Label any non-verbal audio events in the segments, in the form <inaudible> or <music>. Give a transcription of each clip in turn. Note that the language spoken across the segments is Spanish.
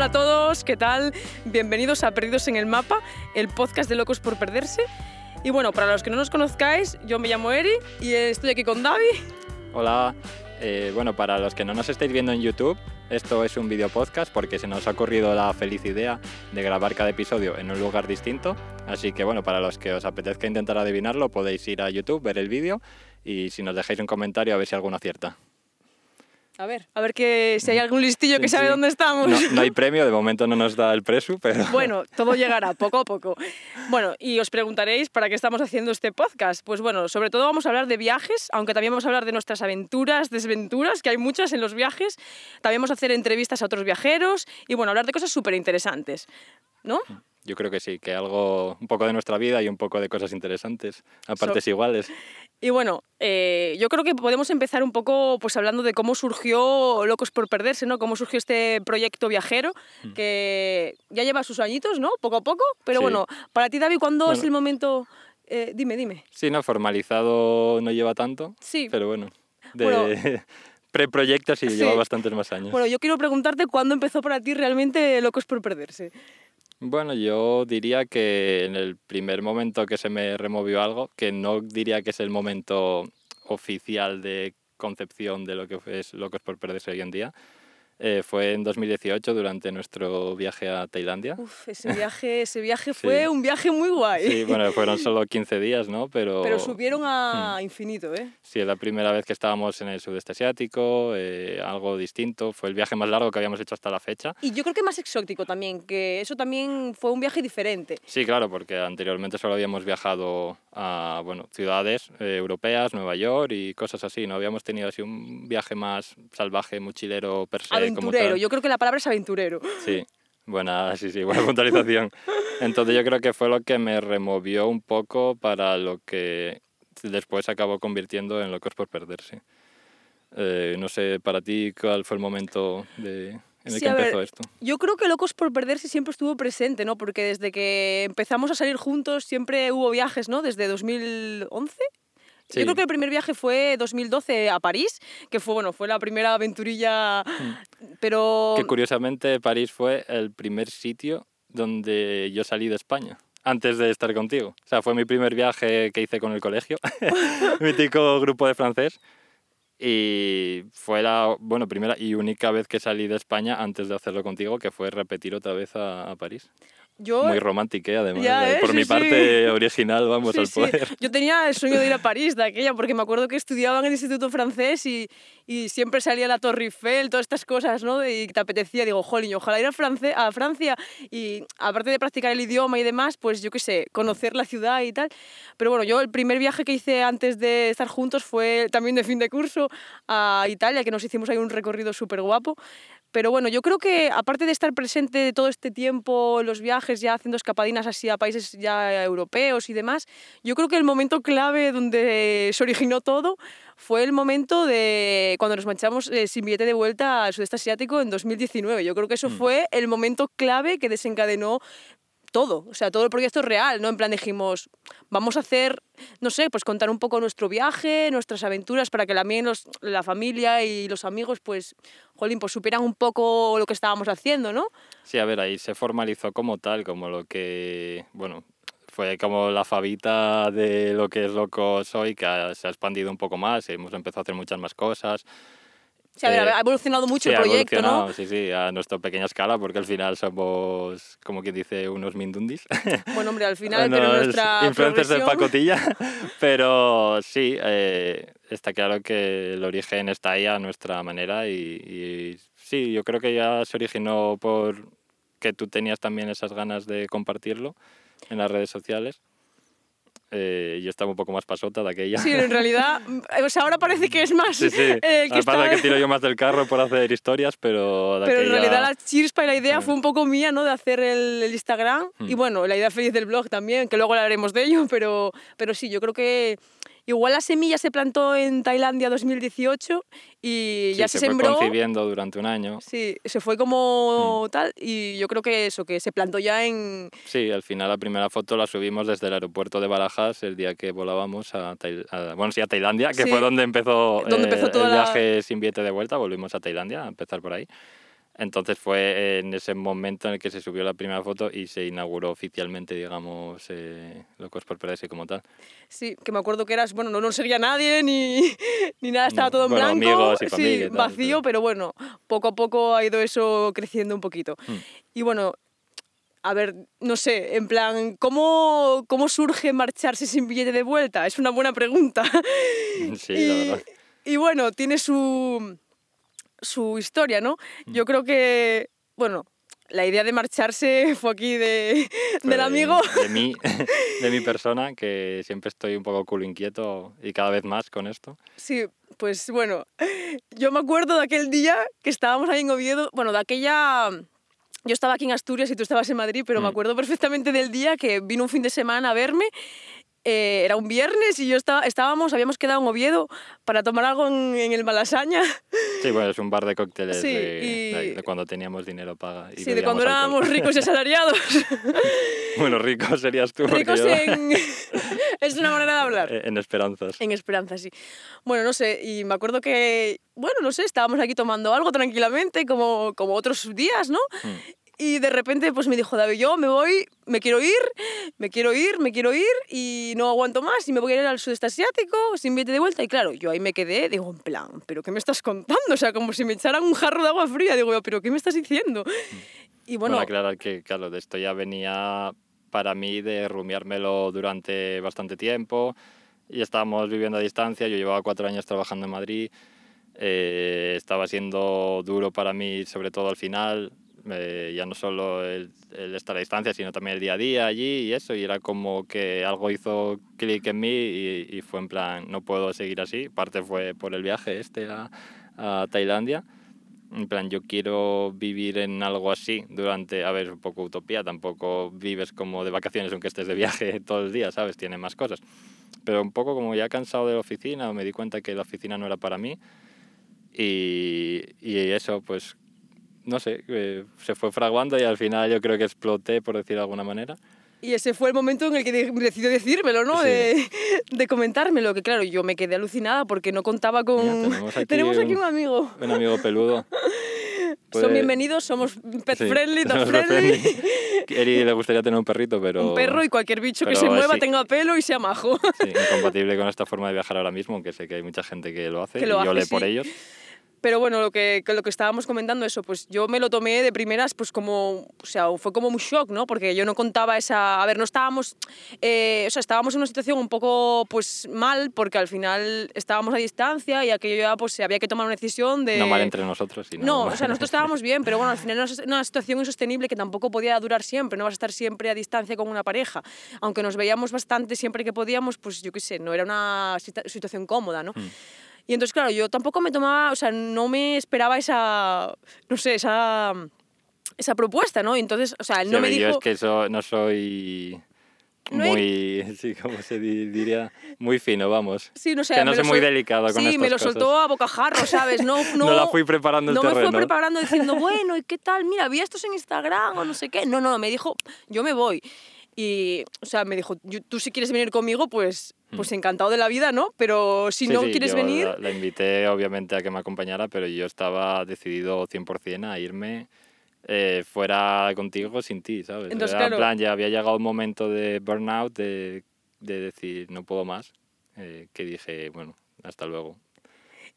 Hola a todos, ¿qué tal? Bienvenidos a Perdidos en el Mapa, el podcast de Locos por Perderse. Y bueno, para los que no nos conozcáis, yo me llamo Eri y estoy aquí con Davi. Hola, eh, bueno, para los que no nos estáis viendo en YouTube, esto es un video podcast porque se nos ha ocurrido la feliz idea de grabar cada episodio en un lugar distinto. Así que bueno, para los que os apetezca intentar adivinarlo, podéis ir a YouTube, ver el vídeo y si nos dejáis un comentario a ver si alguno acierta. A ver, a ver que si hay algún listillo que sabe sí. dónde estamos. No, no hay premio, de momento no nos da el presu, pero <laughs> Bueno, todo llegará poco a poco. Bueno, y os preguntaréis para qué estamos haciendo este podcast. Pues bueno, sobre todo vamos a hablar de viajes, aunque también vamos a hablar de nuestras aventuras, desventuras, que hay muchas en los viajes. También vamos a hacer entrevistas a otros viajeros y bueno, hablar de cosas súper interesantes. ¿No? yo creo que sí, que algo, un poco de nuestra vida y un poco de cosas interesantes, a So- partes iguales. Y bueno, eh, yo creo que podemos empezar un poco pues hablando de cómo surgió Locos por Perderse, ¿no? Cómo surgió este proyecto viajero, que ya lleva sus añitos, ¿no? Poco a poco. Pero Sí. bueno, para ti, David, ¿cuándo es Bueno. el momento...? Eh, dime, dime. Sí, no, formalizado no lleva tanto, Sí. pero bueno, de Bueno. <laughs> preproyectos sí, Sí. lleva bastantes más años. Bueno, yo quiero preguntarte cuándo empezó para ti realmente Locos por Perderse. Bueno, yo diría que en el primer momento que se me removió algo, que no diría que es el momento oficial de concepción de lo que es Locos por Perderse hoy en día, eh, fue en 2018 durante nuestro viaje a Tailandia. Uf, ese viaje, <laughs> ese viaje Sí. fue un viaje muy guay. Sí, bueno, fueron solo 15 días, ¿no? Pero, Pero subieron a Hmm. infinito, ¿eh? sí, es la primera vez que estábamos en el sudeste asiático, eh, algo distinto. Fue el viaje más largo que habíamos hecho hasta la fecha. Y yo creo que más exótico también, que eso también fue un viaje diferente. Sí, claro, porque anteriormente solo habíamos viajado a bueno, ciudades eh, europeas, Nueva York y cosas así. No habíamos tenido así un viaje más salvaje, mochilero, per se. Aventurero, yo creo que la palabra es aventurero. Sí, buena, sí, sí, buena puntualización. Entonces yo creo que fue lo que me removió un poco para lo que después acabó convirtiendo en Locos por Perderse. Eh, no sé, para ti, ¿cuál fue el momento de, en el Sí, que a ver, empezó esto? Yo creo que Locos por Perderse siempre estuvo presente, ¿no? Porque desde que empezamos a salir juntos siempre hubo viajes, ¿no? Desde 2011. Sí. Yo creo que el primer viaje fue 2012 a París, que fue, bueno, fue la primera aventurilla, pero... Que curiosamente París fue el primer sitio donde yo salí de España. Antes de estar contigo. O sea, fue mi primer viaje que hice con el colegio, <laughs> mítico grupo de francés. Y fue la bueno, primera y única vez que salí de España antes de hacerlo contigo, que fue repetir otra vez a, a París. Yo, Muy romántica, además. Ya, eh, ¿eh? Por Sí, mi sí. parte original, vamos Sí, al poder. Yo tenía el sueño de ir a <laughs> París de aquella, porque me acuerdo que estudiaba en el Instituto Francés y, y siempre salía la Torre Eiffel, todas estas cosas, ¿no? Y te apetecía, digo, jolín, ojalá ir a, France- a Francia y aparte de practicar el idioma y demás, pues yo qué sé, conocer la ciudad y tal. Pero bueno, yo el primer viaje que hice antes de estar juntos fue también de fin de curso a Italia, que nos hicimos ahí un recorrido súper guapo. Pero bueno, yo creo que aparte de estar presente todo este tiempo en los viajes, ya haciendo escapadinas así a países ya europeos y demás, yo creo que el momento clave donde se originó todo fue el momento de cuando nos marchamos eh, sin billete de vuelta al sudeste asiático en 2019. Yo creo que eso fue el momento clave que desencadenó todo, o sea, todo el proyecto real, ¿no? En plan dijimos, vamos a hacer, no sé, pues contar un poco nuestro viaje, nuestras aventuras, para que también los- la familia y los amigos, pues, jolín, pues supieran un poco lo que estábamos haciendo, ¿no? Sí, a ver, ahí se formalizó como tal, como lo que, bueno, fue como la fabita de lo que es Locos hoy, que se ha expandido un poco más, hemos empezado a hacer muchas más cosas. Sea, a ver, Eh, ha evolucionado mucho Sí, el ha proyecto, ¿no? evolucionado, Sí, sí, a nuestra pequeña escala, porque al final somos, como quien dice, unos mindundis. <laughs> Bueno, hombre, al final, pero nuestra influencers de pacotilla, <laughs> pero sí, eh, está claro que el origen está ahí a nuestra manera y, y sí, yo creo que ya se originó por que tú tenías también esas ganas de compartirlo en las redes sociales. Eh, yo estaba un poco más pasota de aquella. Sí, en <laughs> realidad, mm, o sea, ahora parece que es más Sí, sí. eh, el que pasa está... es que tiro yo más del carro por hacer historias, pero de Pero en aquella- realidad la chispa y la idea fue un poco mía, ¿no? De hacer el, el Instagram. Y Mm. bueno, la idea feliz del blog también, que luego hablaremos de ello, <laughs> pero, pero sí, yo creo que igual la semilla se plantó en Tailandia 2018 y Sí, ya se, se, fue sembró. concibiendo durante un año. Sí, se fue como Mm. tal y yo creo que eso, que se plantó ya en... Sí, al final la primera foto la subimos desde el aeropuerto de Barajas el día que volábamos a, Tai- a- bueno, sí, a Tailandia, que Sí. fue donde empezó, Donde eh, empezó toda el la- viaje sin billete de vuelta, volvimos a Tailandia, a empezar por ahí. Entonces fue en ese momento en el que se subió la primera foto y se inauguró oficialmente, digamos, eh, Locos por Paradise como tal. Sí, que me acuerdo que eras, bueno, no nos seguía nadie ni, <laughs> ni nada, estaba todo en bueno, blanco, amigos y sí, familia tal, vacío, pero- pero bueno, poco a poco ha ido eso creciendo un poquito. Hmm. Y bueno, a ver, no sé, en plan, ¿cómo, ¿cómo surge marcharse sin billete de vuelta? Es una buena pregunta. <laughs> Sí, y, la verdad. y bueno, tiene su, su historia, ¿no? Hmm. Yo creo que, bueno, la idea de marcharse <laughs> fue aquí de, Fue del amigo. De mí, <laughs> de mi persona, que siempre estoy un poco culo inquieto y cada vez más con esto. Sí, pues bueno, yo me acuerdo de aquel día que estábamos ahí en Oviedo, bueno, de aquella... Yo estaba aquí en Asturias y tú estabas en Madrid, pero me Mm. acuerdo perfectamente del día que vino un fin de semana a verme. Eh, era un viernes y yo estaba, estábamos, habíamos quedado en Oviedo para tomar algo en, en el Malasaña. Sí, bueno, es un bar de cócteles Sí, de, y- de- de cuando teníamos dinero paga. Y Sí, de cuando alcohol. éramos ricos y <laughs> asalariados. Bueno, rico serías tú. ricos yo- en... <laughs> es una manera de hablar. en esperanzas. En Esperanza, sí. Bueno, no sé, y me acuerdo que, bueno, no sé, estábamos aquí tomando algo tranquilamente, como, como otros días, ¿no? Mm. Y de repente pues me dijo David, yo me voy, me quiero ir, me quiero ir, me quiero ir y no aguanto más y me voy a ir al sudeste asiático sin billete de vuelta. Y claro, yo ahí me quedé, digo, en plan, ¿pero qué me estás contando? O sea, como si me echaran un jarro de agua fría. Digo ¿pero qué me estás diciendo? Y Bueno, bueno, aclarar que, claro, de esto ya venía para mí de rumiármelo durante bastante tiempo y estábamos viviendo a distancia. Yo llevaba cuatro años trabajando en Madrid. eh, estaba siendo duro para mí, sobre todo al final. Eh, ya no solo el, el estar a distancia, sino también el día a día allí y eso. Y era como que algo hizo clic en mí y, y fue en plan, no puedo seguir así. Parte fue por el viaje este a, a Tailandia. En plan, yo quiero vivir en algo así durante, a ver, es un poco utopía, tampoco vives como de vacaciones aunque estés de viaje <laughs> todo el día, ¿sabes? Tiene más cosas. Pero un poco como ya cansado de la oficina, me di cuenta que la oficina no era para mí y, y eso, pues, no sé, eh, se fue fraguando y al final yo creo que exploté, por decir de alguna manera. Y ese fue el momento en el que de- decidió decírmelo, ¿no? Sí. De, de comentármelo, que claro, yo me quedé alucinada porque no contaba con... Mira, tenemos aquí tenemos aquí un- un amigo. Un amigo peludo. <laughs> Son Puede- bienvenidos, somos pet sí, friendly, dog friendly. friendly. Eri le gustaría tener un perrito, pero... Un perro y cualquier bicho que se mueva, sí. tenga pelo y sea majo. Sí, incompatible con esta forma de viajar ahora mismo, aunque sé que hay mucha gente que lo hace Que lo y yo le por ellos. Pero bueno, lo que, que lo que estábamos comentando, eso, pues yo me lo tomé de primeras, pues como, o sea, fue como un shock, ¿no? Porque yo no contaba esa, a ver, no estábamos, eh, o sea, estábamos en una situación un poco, pues mal, porque al final estábamos a distancia y aquello ya, pues había que tomar una decisión de... No mal entre nosotros, sino... No, <laughs> o sea, nosotros estábamos bien, pero bueno, al final era una- situación insostenible que tampoco podía durar siempre, no vas a estar siempre a distancia con una pareja. Aunque nos veíamos bastante siempre que podíamos, pues yo qué sé, no era una situa- situación cómoda, ¿no? Y entonces, claro, yo tampoco me tomaba, o sea, no me esperaba esa, no sé, esa, esa propuesta, ¿no? Y entonces, o sea, él Sí, no a me ver, Yo dijo... es que eso no soy No hay- muy... <laughs> Sí, ¿cómo se di- diría? Muy fino, vamos. Sí, no sé, que no me soy muy sol- delicado con Sí, estas me lo cosas. soltó a bocajarro, ¿sabes? No, <laughs> no, No la fui preparando el no me terreno. fue preparando diciendo, <laughs> bueno, ¿y qué tal? Mira, vi estos en Instagram o no sé qué. No, no, me dijo, yo me voy. Y, o sea, me dijo, "Yo- tú si quieres venir conmigo, pues, pues encantado de la vida, ¿no? Pero si Mm. Sí, no sí, quieres yo venir... La, la invité obviamente a que me acompañara, pero yo estaba decidido 100% a irme eh, fuera contigo sin ti, ¿sabes? Entonces, Era claro. plan, ya había llegado un momento de burnout, de, de decir no puedo más, eh, que dije, bueno, hasta luego.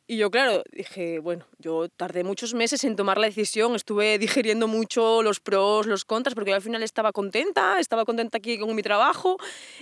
Y yo, claro, dije, bueno, yo tardé muchos meses en tomar la decisión, estuve digiriendo mucho los pros, los contras, porque yo al final estaba contenta, estaba contenta aquí con mi trabajo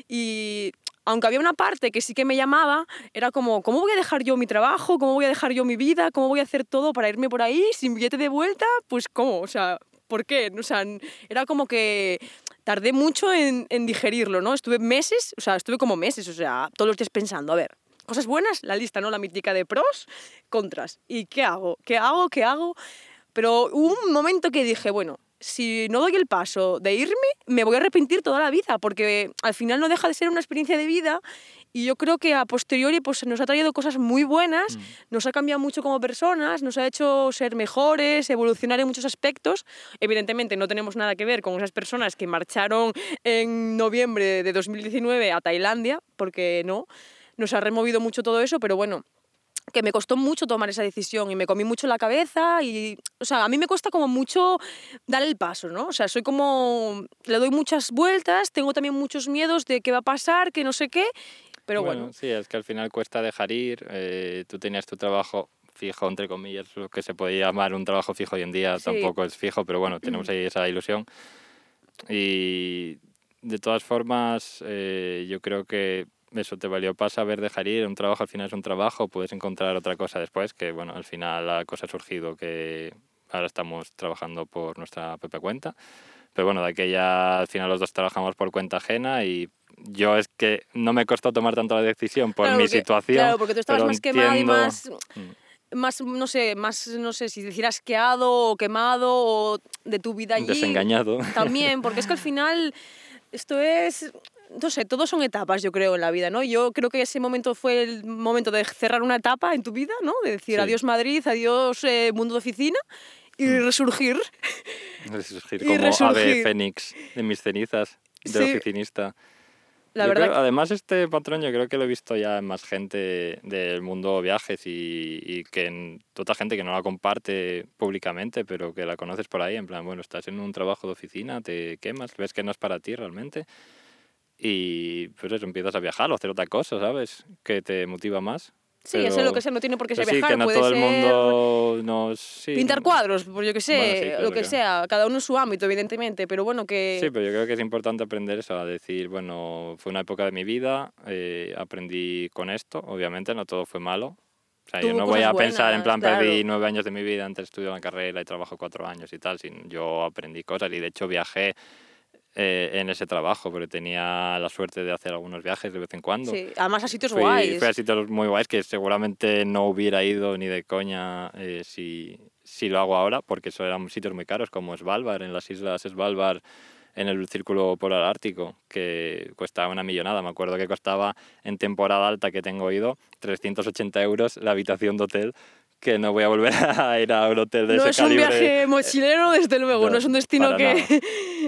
y aunque había una parte que sí que me llamaba, era como, ¿cómo voy a dejar yo mi trabajo? ¿Cómo voy a dejar yo mi vida? ¿Cómo voy a hacer todo para irme por ahí sin billete de vuelta? Pues ¿cómo? O sea, ¿por qué? O sea, era como que tardé mucho en, en digerirlo, ¿no? Estuve meses, o sea, estuve como meses, o sea, todos los días pensando, a ver, cosas buenas, la lista, ¿no? La mítica de pros, contras. ¿Y qué hago? ¿Qué hago? ¿Qué hago? Pero hubo un momento que dije, bueno, si no doy el paso de irme, me voy a arrepentir toda la vida, porque al final no deja de ser una experiencia de vida y yo creo que a posteriori pues, nos ha traído cosas muy buenas, nos ha cambiado mucho como personas, nos ha hecho ser mejores, evolucionar en muchos aspectos. Evidentemente no tenemos nada que ver con esas personas que marcharon en noviembre de 2019 a Tailandia, porque no, nos ha removido mucho todo eso, pero bueno, que me costó mucho tomar esa decisión y me comí mucho la cabeza y, o sea, a mí me cuesta como mucho dar el paso, ¿no? O sea, soy como, le doy muchas vueltas, tengo también muchos miedos de qué va a pasar, que no sé qué, pero bueno. Sí, es que al final cuesta dejar ir, eh, tú tenías tu trabajo fijo, entre comillas, lo que se podía llamar un trabajo fijo hoy en día, tampoco es fijo, pero bueno, tenemos ahí esa ilusión. Y de todas formas, eh, yo creo que eso te valió para saber dejar ir, un trabajo al final es un trabajo, puedes encontrar otra cosa después, que bueno, al final la cosa ha surgido que ahora estamos trabajando por nuestra propia cuenta, pero bueno, de aquella al final los dos trabajamos por cuenta ajena y yo es que no me costó tomar tanto la decisión por mi situación. Claro, porque tú estabas más quemado y más... Mm. más, no sé, más, no sé si decir asqueado o quemado o de tu vida allí. Desengañado. También, porque es que al final esto es, no sé, todos son etapas, yo creo, en la vida, ¿no? Yo creo que ese momento fue el momento de cerrar una etapa en tu vida, ¿no? De decir adiós Madrid, adiós eh, mundo de oficina y mm. resurgir. <laughs> Resurgir como ave fénix de mis cenizas, de oficinista. La verdad además, este patrón yo creo que lo he visto ya en más gente del mundo viajes y, y que en otra gente que no la comparte públicamente, pero que la conoces por ahí, en plan, bueno, estás en un trabajo de oficina, te quemas, ves que no es para ti realmente y pues eso, empiezas a viajar o hacer otra cosa, ¿sabes? Que te motiva más. Sí, eso es lo que sea, no tiene por qué ser viajar, sí, que no puede todo ser el mundo nos... pintar cuadros, pues yo que sé, lo que, sea, cada uno en su ámbito, evidentemente, pero bueno, que... Sí, pero yo creo que es importante aprender eso, a decir, bueno, fue una época de mi vida, eh, aprendí con esto, obviamente, no todo fue malo. O sea, yo no voy a pensar en plan, perdí nueve años de mi vida, antes estudié la carrera y trabajo cuatro años y tal, sino yo aprendí cosas y de hecho viajé eh, en ese trabajo, porque tenía la suerte de hacer algunos viajes de vez en cuando. Sí, además a sitios guays. Fui a sitios muy guays que seguramente no hubiera ido ni de coña eh, si, si lo hago ahora, porque eso eran sitios muy caros, como Svalbard, en las islas Svalbard, en el Círculo Polar Ártico, que costaba una millonada. Me acuerdo que costaba en temporada alta que tengo ido 380 euros la habitación de hotel que no voy a volver <laughs> a ir a un hotel de no ese calibre. No es un viaje mochilero, desde luego, no, es un destino que...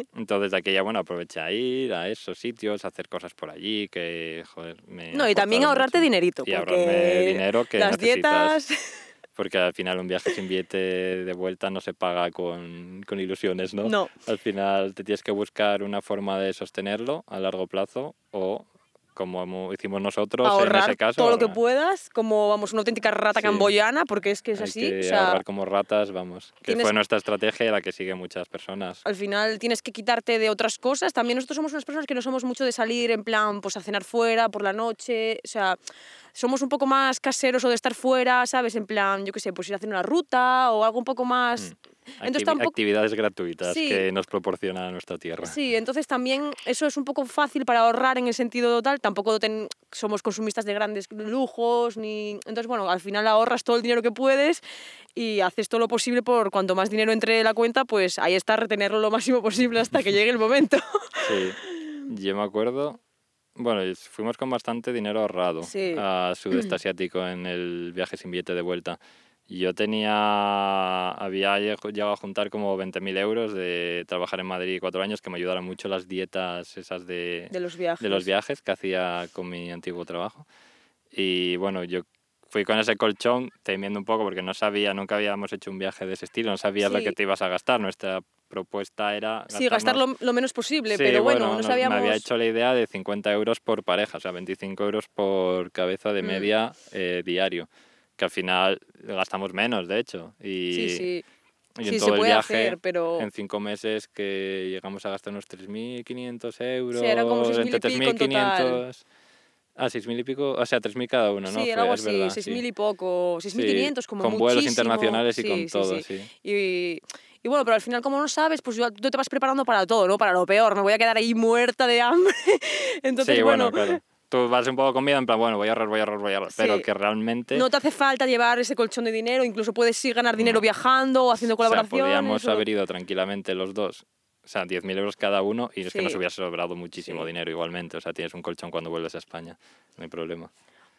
<laughs> Entonces, de aquella, bueno, aproveché a ir a esos sitios, a hacer cosas por allí, que, joder, me... No, y también ahorrarte dinerito, y porque... dinero que Las necesitas. dietas... <laughs> Porque al final un viaje sin billete de vuelta no se paga con, con ilusiones, ¿no? No. Al final te tienes que buscar una forma de sostenerlo a largo plazo o como hicimos nosotros ahorrar en ese caso. todo lo que puedas, como vamos, una auténtica rata camboyana, porque es que es así. Que o sea, ahorrar como ratas, vamos. Que fue nuestra estrategia y la que siguen muchas personas. Al final tienes que quitarte de otras cosas. También nosotros somos unas personas que no somos mucho de salir en plan, pues a cenar fuera por la noche. O sea, somos un poco más caseros o de estar fuera, ¿sabes? En plan, yo qué sé, pues ir a hacer una ruta o algo un poco más... Mm. Entonces, tampoco... Actividades gratuitas que nos proporciona nuestra tierra. Sí, entonces también eso es un poco fácil para ahorrar en el sentido total. Tampoco somos consumistas de grandes lujos, ni... Entonces, bueno, al final ahorras todo el dinero que puedes y haces todo lo posible por cuanto más dinero entre la cuenta, pues ahí está, retenerlo lo máximo posible hasta que llegue el momento. <laughs> Sí, yo me acuerdo bueno, fuimos con bastante dinero ahorrado a sudeste asiático en el viaje sin billete de vuelta. Yo tenía, había llegado a juntar como 20.000 euros de trabajar en Madrid cuatro años, que me ayudaron mucho las dietas esas de, de, los viajes. de los viajes que hacía con mi antiguo trabajo. Y bueno, yo fui con ese colchón temiendo un poco porque no sabía, nunca habíamos hecho un viaje de ese estilo, no sabías lo que te ibas a gastar. Nuestra propuesta era... Sí, gastar lo, menos posible, pero bueno, no sabíamos... Me había hecho la idea de 50 euros por pareja, o sea, 25 euros por cabeza de mm. media eh, diario, que al final gastamos menos, de hecho. Y, sí, sí. Y en todo el viaje, pero... en cinco meses que llegamos a gastar unos 3.500 euros, sí, era como 6.000 entre 3.500... Ah, 6.000 y pico, o sea, 3.000 cada uno, ¿no? Sí, era algo así, 6.000 y poco, 6.500 sí, como Con vuelos internacionales y con todo, sí. Y, y bueno, pero al final, como no sabes, pues tú te vas preparando para todo, ¿no? Para lo peor. Me voy a quedar ahí muerta de hambre. <laughs> Entonces, sí, bueno, claro. Tú vas un poco con miedo, en plan, bueno, voy a ahorrar, voy a ahorrar, voy a ahorrar. Pero que realmente. No te hace falta llevar ese colchón de dinero, incluso puedes sí ganar dinero viajando o haciendo colaboraciones. O sea, podríamos haber ido tranquilamente los dos. O sea, 10.000 euros cada uno y es que nos hubiera sobrado muchísimo dinero igualmente. O sea, tienes un colchón cuando vuelves a España, no hay problema.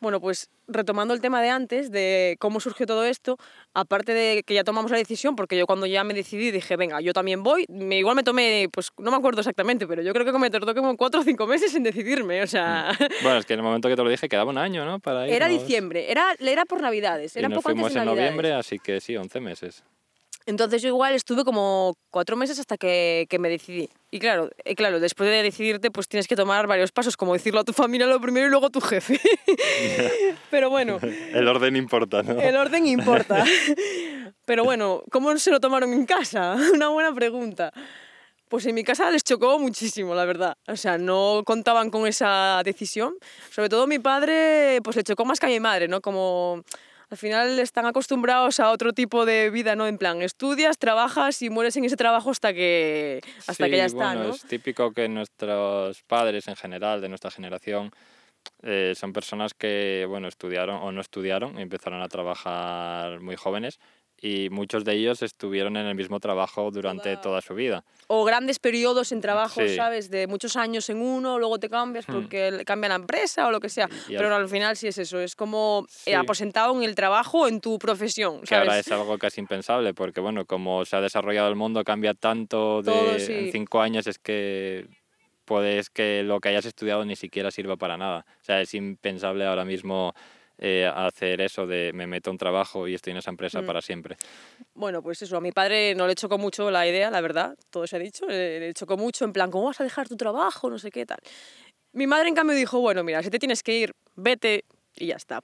Bueno, pues retomando el tema de antes, de cómo surgió todo esto, aparte de que ya tomamos la decisión, porque yo cuando ya me decidí dije, venga, yo también voy, me, igual me tomé, pues no me acuerdo exactamente, pero yo creo que me tardó como cuatro o cinco meses en decidirme, o sea... Bueno, es que en el momento que te lo dije quedaba un año, ¿no? Para Era diciembre, era, era por Navidades, era y nos poco antes fuimos de en Navidades. noviembre, así que sí, 11 meses. Entonces yo igual estuve como cuatro meses hasta que, que me decidí. Y claro, eh, claro, después de decidirte, pues tienes que tomar varios pasos, como decirlo a tu familia lo primero y luego a tu jefe. <laughs> Pero bueno, <laughs> El orden importa, ¿no? el orden importa. <laughs> Pero bueno, ¿cómo se lo tomaron en casa? Una buena pregunta. Pues en mi casa les chocó muchísimo, la verdad. O sea, no contaban con esa decisión. Sobre todo mi padre, pues le chocó más que a mi madre, ¿no? Como al final están acostumbrados a otro tipo de vida, ¿no? En plan, estudias, trabajas y mueres en ese trabajo hasta que, hasta que ya está, bueno, ¿no? Es típico que nuestros padres en general, de nuestra generación, eh, son personas que, bueno, estudiaron o no estudiaron y empezaron a trabajar muy jóvenes y muchos de ellos estuvieron en el mismo trabajo durante Toda- toda su vida. O grandes periodos en trabajo, Sí. ¿sabes? De muchos años en uno, luego te cambias Hmm. porque le- cambia la empresa o lo que sea. Y al- Pero al final sí es eso, es como eh, Sí. aposentado en el trabajo, en tu profesión, Que ahora ¿sabes? es algo casi impensable, porque bueno, como se ha desarrollado el mundo, cambia tanto de Todo, sí. en cinco años, es que puedes que lo que hayas estudiado ni siquiera sirva para nada. O sea, es impensable ahora mismo eh, hacer eso de me meto a un trabajo y estoy en esa empresa Mm. para siempre. Bueno, pues eso, a mi padre no le chocó mucho la idea, la verdad, todo se ha dicho, le, le chocó mucho, en plan, ¿cómo vas a dejar tu trabajo? No sé qué tal. Mi madre, en cambio, dijo, bueno, mira, si te tienes que ir, vete y ya está.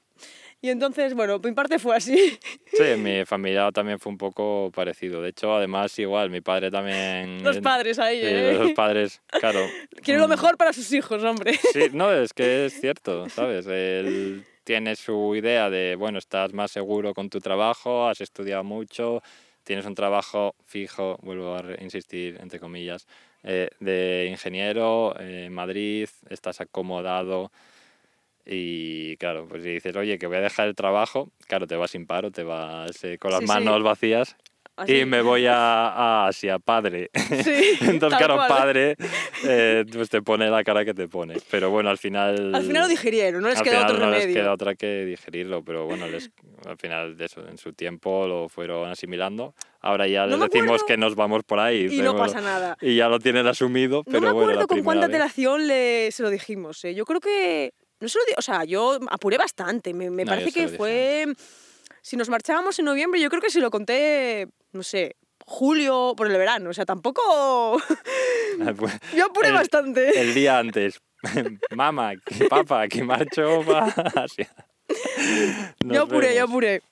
Y entonces, bueno, mi parte fue así. <laughs> Sí, mi familia también fue un poco parecido. De hecho, además, igual, mi padre también... <laughs> Los padres ahí, sí, ¿eh? los padres, claro. <laughs> Quiere lo mm, mejor para sus hijos, hombre. Sí, no, es que es cierto, ¿sabes? Él tiene su idea de, bueno, estás más seguro con tu trabajo, has estudiado mucho, tienes un trabajo fijo, vuelvo a insistir, entre comillas, eh, de ingeniero eh, en Madrid, estás acomodado y claro, pues si dices, oye, que voy a dejar el trabajo, claro, te vas sin paro, te vas eh, con las Sí, sí. manos vacías Así. y me voy a, a Asia, padre. <laughs> <laughs> Sí, Entonces, claro, cual. padre, eh, pues te pone la cara que te pone. Pero bueno, al final... Al final lo digirieron, no les queda otro no les remedio. queda otra que digerirlo, pero bueno, les, al final de eso, en su tiempo lo fueron asimilando. Ahora ya No les me decimos que nos vamos por ahí. Y no pasa nada. Y ya lo tienen asumido, No pero me bueno, acuerdo la con cuánta antelación le, se lo dijimos. ¿eh? Yo creo que. No se lo o sea, yo apuré bastante. Me, me No, parece se que fue. Si nos marchábamos en noviembre, yo creo que si lo conté, no sé, julio por el verano. O sea, tampoco. <laughs> Pues, yo apuré El- bastante. el día antes. <laughs> Mamá, que papá, que marcho para <laughs> Asia. Nos yo apuré, yo apuré.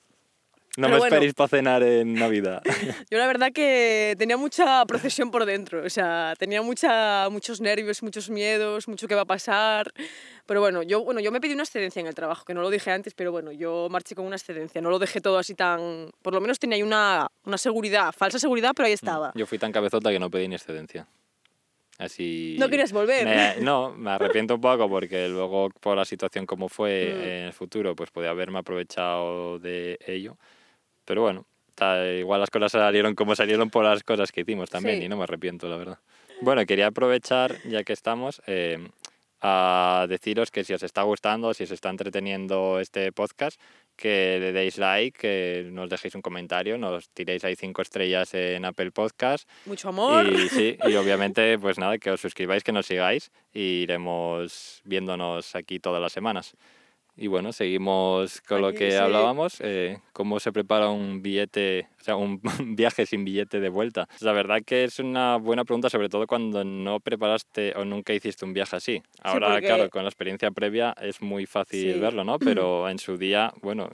No Pero me bueno. esperéis para cenar en Navidad. <laughs> Yo la verdad que tenía mucha procesión por dentro, o sea, tenía mucha, muchos nervios, muchos miedos, mucho que va a pasar. Pero bueno, yo, bueno, yo me pedí una excedencia en el trabajo, que no lo dije antes, pero bueno, yo marché con una excedencia, no lo dejé todo así tan... Por lo menos tenía ahí una, una seguridad, falsa seguridad, pero ahí estaba. Yo fui tan cabezota que no pedí ni excedencia. Así... ¿No querías volver? Me- no, me arrepiento un poco porque luego por la situación como fue Mm. en el futuro, pues podía haberme aprovechado de ello. Pero bueno, ta- igual las cosas salieron como salieron por las cosas que hicimos también Sí. y no me arrepiento, la verdad. Bueno, quería aprovechar, ya que estamos, eh, a deciros que si os está gustando, si os está entreteniendo este podcast, que le deis like, que nos dejéis un comentario, nos tiréis ahí cinco estrellas en Apple Podcast Mucho amor. y sí, y obviamente, <laughs> pues nada, que os suscribáis, que nos sigáis y iremos viéndonos aquí todas las semanas. Y bueno, seguimos con lo que hablábamos, eh, cómo se prepara un billete, o sea, un <laughs> viaje sin billete de vuelta. La verdad que es una buena pregunta, sobre todo cuando no preparaste o nunca hiciste un viaje así. Ahora, porque- claro, con la experiencia previa es muy fácil Sí. verlo, ¿no? <clears throat> Pero en su día, bueno,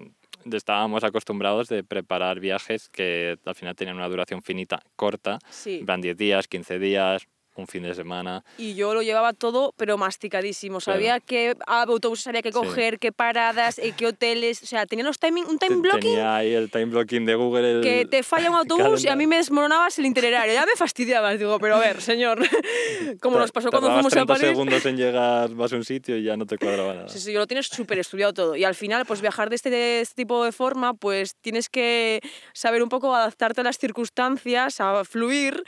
estábamos acostumbrados de preparar viajes que al final tenían una duración finita, corta, Sí. plan 10 días, 15 días, un fin de semana. Y yo lo llevaba todo, pero masticadísimo. Claro. Sabía qué autobuses había que Sí. coger, qué paradas, eh, qué hoteles. O sea, tenía los timing, un time blocking Tenía ahí el time blocking de Google. El, que te falla un <laughs> autobús y a mí me desmoronabas el itinerario. Ya me fastidiabas. Digo, pero a ver, señor, <laughs> como nos pasó cuando fuimos a 30 París. segundos en llegar vas a un sitio y ya no te cuadraba nada. Sí, sí, yo lo tienes súper estudiado todo. Y al final, pues viajar de este, de este tipo de forma, pues tienes que saber un poco adaptarte a las circunstancias, a fluir,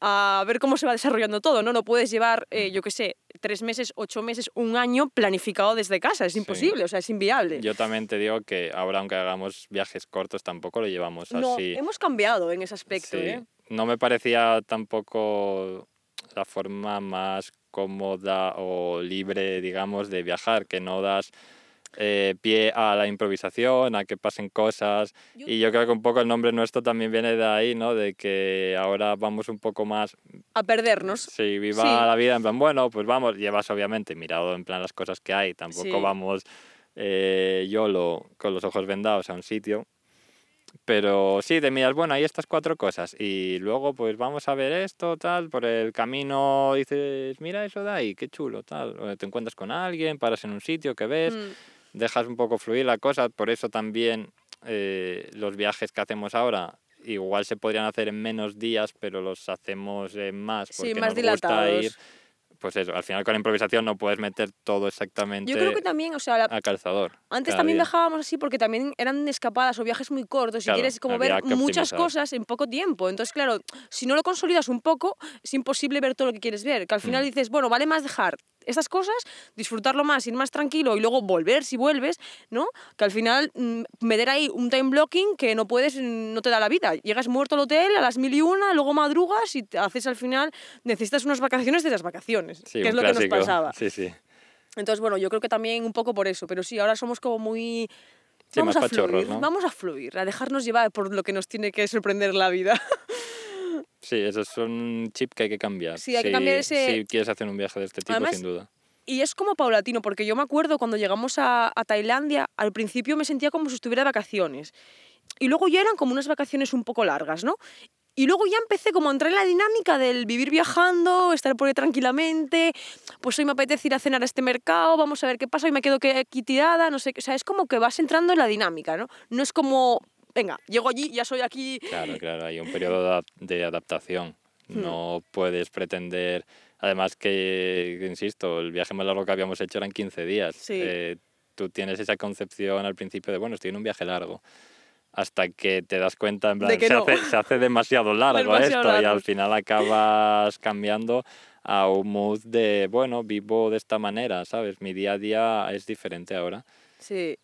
a ver cómo se va desarrollando todo, ¿no? No puedes llevar, eh, yo qué sé, tres meses, ocho meses, un año planificado desde casa, es imposible, o sea, es inviable. Yo también te digo que ahora, aunque hagamos viajes cortos, tampoco lo llevamos no, así. hemos cambiado en ese aspecto, Sí. ¿eh? No me parecía tampoco la forma más cómoda o libre, digamos, de viajar, que no das eh, pie a la improvisación, a que pasen cosas. Y yo creo que un poco el nombre nuestro también viene de ahí, ¿no? De que ahora vamos un poco más, A perdernos. si viva Sí. la vida, en plan, bueno, pues vamos, llevas obviamente mirado en plan las cosas que hay, tampoco Sí. vamos eh, YOLO con los ojos vendados a un sitio. Pero sí, te miras, bueno, hay estas cuatro cosas y luego pues vamos a ver esto, tal, por el camino dices, mira eso de ahí, qué chulo, tal. O te encuentras con alguien, paras en un sitio que ves, Mm, dejas un poco fluir la cosa, por eso también eh, los viajes que hacemos ahora igual se podrían hacer en menos días, pero los hacemos en más Sí, porque más nos gusta dilatados. ir. Pues eso, al final con la improvisación no puedes meter todo exactamente Yo creo que también, o sea, la- a calzador. Antes también día. viajábamos así porque también eran escapadas o viajes muy cortos y Claro, quieres como ver muchas optimizar. cosas en poco tiempo. Entonces, claro, si no lo consolidas un poco, es imposible ver todo lo que quieres ver. Que al final Mm. dices, bueno, vale más dejar estas cosas, disfrutarlo más, ir más tranquilo y luego volver si vuelves, ¿no? Que al final mm, meter ahí un time blocking que no puedes, no te da la vida. Llegas muerto al hotel a las mil y una, luego madrugas y te haces al final, necesitas unas vacaciones de las vacaciones, Sí, que es lo que nos pasaba. Sí, sí. Entonces, bueno, yo creo que también un poco por eso, pero sí, ahora somos como muy... Sí, vamos a fluir, ¿no? vamos a fluir, a dejarnos llevar por lo que nos tiene que sorprender la vida. <laughs> Sí, eso es un chip que hay que cambiar. Sí, hay que cambiar si- ese- Si quieres hacer un viaje de este tipo, Además, sin duda. Y es como paulatino, porque yo me acuerdo cuando llegamos a, a Tailandia, al principio me sentía como si estuviera de vacaciones. Y luego ya eran como unas vacaciones un poco largas, ¿no? Y luego ya empecé como a entrar en la dinámica del vivir viajando, estar por ahí tranquilamente, pues hoy me apetece ir a cenar a este mercado, vamos a ver qué pasa, hoy me quedo que- aquí tirada, no sé, o sea, es como que vas entrando en la dinámica, ¿no? No es como, venga, llego allí, ya soy aquí, Claro, claro, hay un periodo de adap- de adaptación. Hmm. No puedes pretender. Además, que, insisto, el viaje más largo que habíamos hecho eran 15 días. Sí. Eh, tú tienes esa concepción al principio de, bueno, estoy en un viaje largo. Hasta que te das cuenta, en plan, se, no. hace, se hace demasiado <laughs> largo Demasiado esto y largo. al final acabas cambiando a un mood de, bueno, vivo de esta manera, ¿sabes? Mi día a día es diferente ahora. Sí,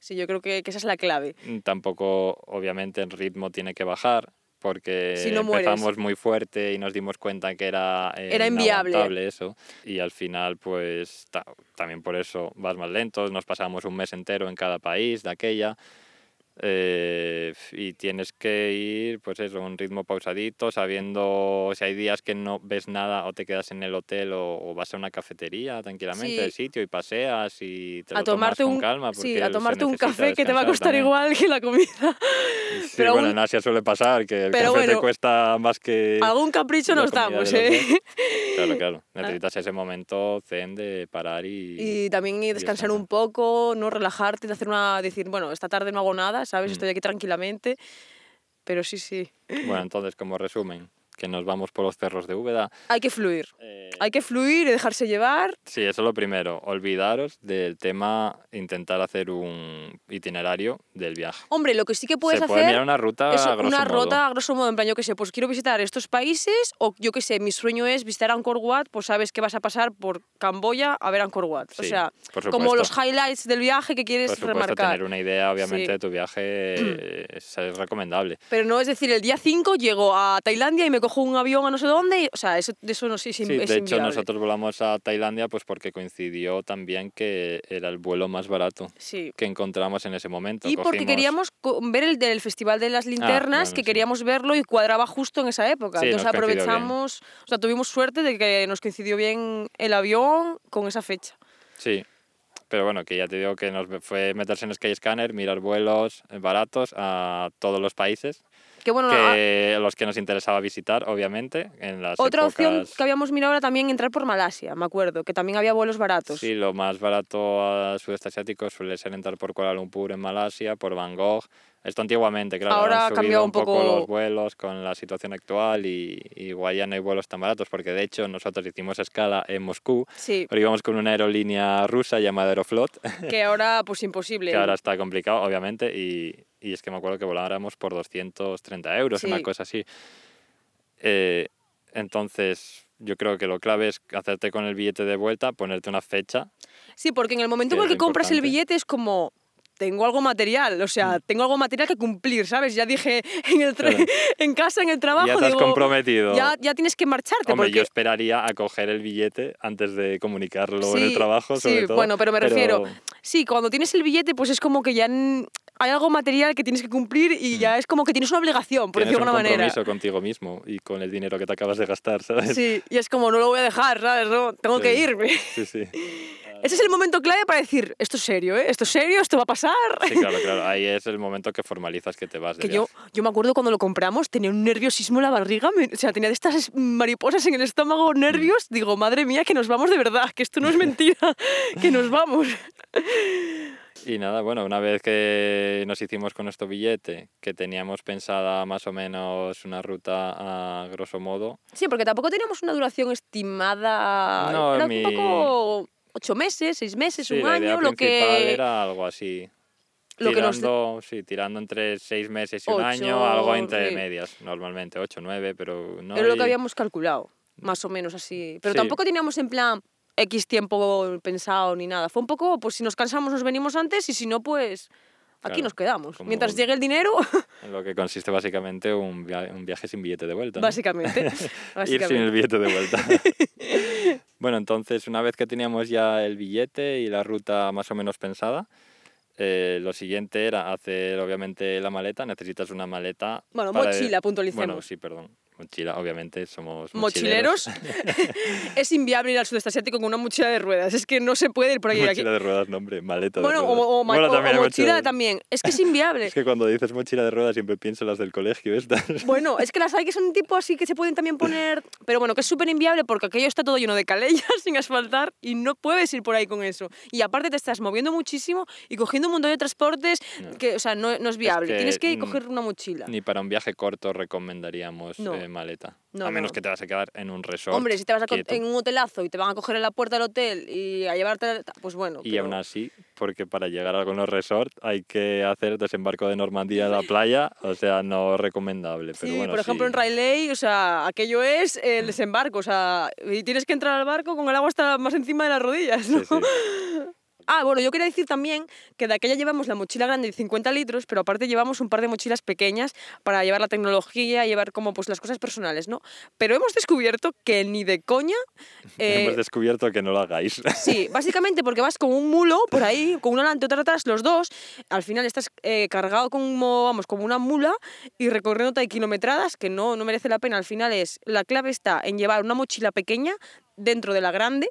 sí, yo creo que, que esa es la clave. Mm, Tampoco, obviamente, el ritmo tiene que bajar porque Si no mueres. empezamos muy fuerte y nos dimos cuenta que era, eh, Era inviable. eso. Y al final, pues ta- también por eso vas más lentos. Nos pasamos un mes entero en cada país de aquella. Eh, y tienes que ir, pues eso, a un ritmo pausadito, sabiendo si hay días que no ves nada o te quedas en el hotel o, o vas a una cafetería tranquilamente Sí. del sitio y paseas y te lo a tomas tomarte con un, calma. sí, a tomarte un café que te va a costar también. igual que la comida. <laughs> Sí, Pero bueno, aún- en Asia suele pasar que el Pero café te bueno, cuesta más que Algún capricho de los ¿eh? Claro, <laughs> claro. Necesitas ese momento zen de parar y... Y también y descansar descansar. un poco, no relajarte, de hacer una, decir, bueno, esta tarde no hago nada, ¿sabes? Mm. Estoy aquí tranquilamente. Pero sí, sí. Bueno, entonces, como resumen, que nos vamos por los cerros de Úbeda. Hay que fluir. eh, Hay que fluir y dejarse llevar. Sí, eso es lo primero. Olvidaros del tema intentar hacer un itinerario del viaje. Hombre, lo que sí que puedes Se puede hacer mirar una ruta es a grosso una modo. ruta a grosso modo, en plan, yo qué sé, pues quiero visitar estos países o yo qué sé, mi sueño es visitar Angkor Wat, pues sabes que vas a pasar por Camboya a ver Angkor Wat. o Sí, sea, por como los highlights del viaje que quieres Por supuesto, remarcar. tener una idea, obviamente, Sí. de tu viaje <clears throat> es, es recomendable. Pero no es decir, el día 5 llego a Tailandia y me cojo un avión a no sé dónde. y- o sea, eso, eso no sé si Sí, es de hecho inviable. nosotros volamos a Tailandia pues porque coincidió también que era el vuelo más barato Sí. que encontramos en ese momento. Y porque Cogimos- queríamos co- ver el del Festival de las Linternas, bueno, que sí. queríamos verlo y cuadraba justo en esa época. Sí, Entonces aprovechamos, o sea, tuvimos suerte de que nos coincidió bien el avión con esa fecha. Sí, pero bueno, que ya te digo que nos fue meterse en Skyscanner, mirar vuelos baratos a todos los países, Que bueno, que los que nos interesaba visitar, obviamente, en las otra opción que habíamos mirado era también entrar por Malasia, me acuerdo, que también había vuelos baratos. Sí, lo más barato a sudeste asiático suele ser entrar por Kuala Lumpur en Malasia, por Bangkok. Esto antiguamente, claro, Ahora han ha subido cambiado un poco poco- los vuelos con la situación actual y, y igual ya no hay vuelos tan baratos, porque de hecho nosotros hicimos escala en Moscú, Sí, pero íbamos con una aerolínea rusa llamada Aeroflot, que ahora <laughs> pues imposible. que ahora está complicado, obviamente, y, y es que me acuerdo que voláramos por 230 euros, una cosa así. Eh, Entonces, yo creo que lo clave es hacerte con el billete de vuelta, ponerte una fecha. Sí, porque en el momento en el que compras el billete es como tengo algo material, o sea, Mm. tengo algo material que cumplir, ¿sabes? Ya dije en el Claro. <laughs> en casa, en el trabajo, ya has digo, comprometido. ya, ya tienes que marcharte Hombre, porque yo esperaría a coger el billete antes de comunicarlo en el Sí, trabajo, sobre sí, todo. bueno, pero me refiero, sí, cuando tienes el billete, pues es como que ya hay algo material que tienes que cumplir y ya es como que tienes una obligación, por Mm. Tienes decirlo de un alguna manera. compromiso contigo mismo y con el dinero que te acabas de gastar, ¿sabes? Sí, y es como, no lo voy a dejar, ¿sabes? No, tengo que Sí. irme. sí. sí. <laughs> Ese es el momento clave para decir, esto es serio, ¿eh? Esto es serio, esto va a pasar. Sí, claro, claro. Ahí es el momento que formalizas que te vas de Que yo, viaje. yo me acuerdo cuando lo compramos, tenía un nerviosismo en la barriga, me- o sea, tenía de estas mariposas en el estómago, nervios. Digo, madre mía, que nos vamos de verdad, que esto no es mentira, que nos vamos. Y nada, bueno, una vez que nos hicimos con nuestro billete, que teníamos pensada más o menos una ruta a grosso modo, Sí, porque tampoco teníamos una duración estimada. No, Era mi- un poco ocho meses, seis meses, sí, un la idea año, lo principal que... era algo así. lo que nos- tirando, sí, tirando entre seis meses y un año, algo entre sí. medias, normalmente, ocho, nueve, pero no. Era lo que habíamos calculado, más o menos así. Pero Sí. tampoco teníamos en plan X tiempo pensado ni nada. Fue un poco, pues si nos cansamos nos venimos antes y si no, pues aquí nos quedamos. Mientras llegue el dinero, <laughs> En lo que consiste básicamente un, via- un viaje sin billete de vuelta. ¿no? básicamente. <laughs> Ir sin el billete de vuelta. <laughs> bueno, entonces, una vez que teníamos ya el billete y la ruta más o menos pensada, eh, lo siguiente era hacer, obviamente, la maleta. Necesitas una maleta. Bueno, para- mochila, puntualicemos. Bueno, sí, perdón. Mochila, obviamente, somos Mochileros. <laughs> <laughs> es inviable ir al sudeste asiático con una mochila de ruedas. Es que no se puede ir por ahí. Mochila de ruedas, no, hombre, maleta Bueno, de o, ruedas. o ma- o- también mochila también. Es que es inviable. <laughs> Es que cuando dices mochila de ruedas siempre pienso en las del colegio estas. Bueno, es que las hay que son tipo así que se pueden también poner, pero bueno, que es súper inviable porque aquello está todo lleno de calellas sin asfaltar y no puedes ir por ahí con eso. Y aparte te estás moviendo muchísimo y cogiendo un montón de transportes No. que, o sea, no, no es viable. que, Tienes que coger una mochila. Ni para un viaje corto recomendaríamos No. eh, maleta. No, a menos no. que te vas a quedar en un resort. Hombre, si te vas a quieto. en un hotelazo y te van a coger en la puerta del hotel y a llevarte, pues bueno. Y pero- aún así, porque para llegar a algunos resorts hay que hacer desembarco de Normandía en la playa, o sea, no recomendable. Pero Sí, bueno, por ejemplo sí. en Rayleigh, o sea, aquello es el desembarco, o sea, y tienes que entrar al barco con el agua hasta más encima de las rodillas, ¿no? Sí. Ah, bueno, yo quería decir también que de aquella llevamos la mochila grande de 50 litros, pero aparte llevamos un par de mochilas pequeñas para llevar la tecnología, llevar como pues las cosas personales, ¿no? Pero hemos descubierto que ni de coña... <laughs> eh, Hemos descubierto que no lo hagáis. <laughs> Sí, básicamente porque vas con un mulo por ahí, con una delante otra atrás, los dos, al final estás eh, cargado como, vamos, como una mula y recorriéndote hay kilometradas que no, no merece la pena. Al final es, la clave está en llevar una mochila pequeña dentro de la grande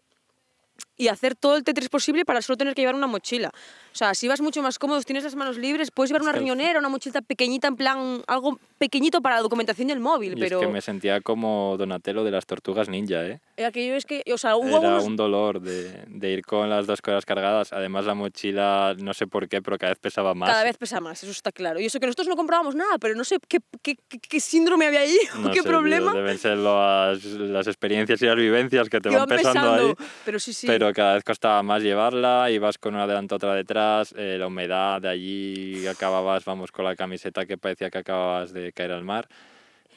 y hacer todo el Tetris posible para solo tener que llevar una mochila. O sea, si vas mucho más cómodo, tienes las manos libres, puedes llevar una riñonera, una mochilita pequeñita, en plan, algo pequeñito para la documentación del móvil, Y pero es que me sentía como Donatello de las tortugas ninja, ¿eh? aquello es que, o sea, hubo Era un dolor de, de ir con las dos cosas cargadas. Además, la mochila, no sé por qué, pero cada vez pesaba más. Cada vez pesa más, eso está claro. Y eso que nosotros no comprábamos nada, pero no sé qué, qué, qué- qué síndrome había ahí <laughs> No qué sé, problema. Deben ser las, las experiencias y las vivencias que te que van pesando, ahí. Pero sí, sí. Pero cada vez costaba más llevarla, ibas con una delante, otra detrás, eh, la humedad de allí, acababas, vamos, con la camiseta que parecía que acababas de caer al mar.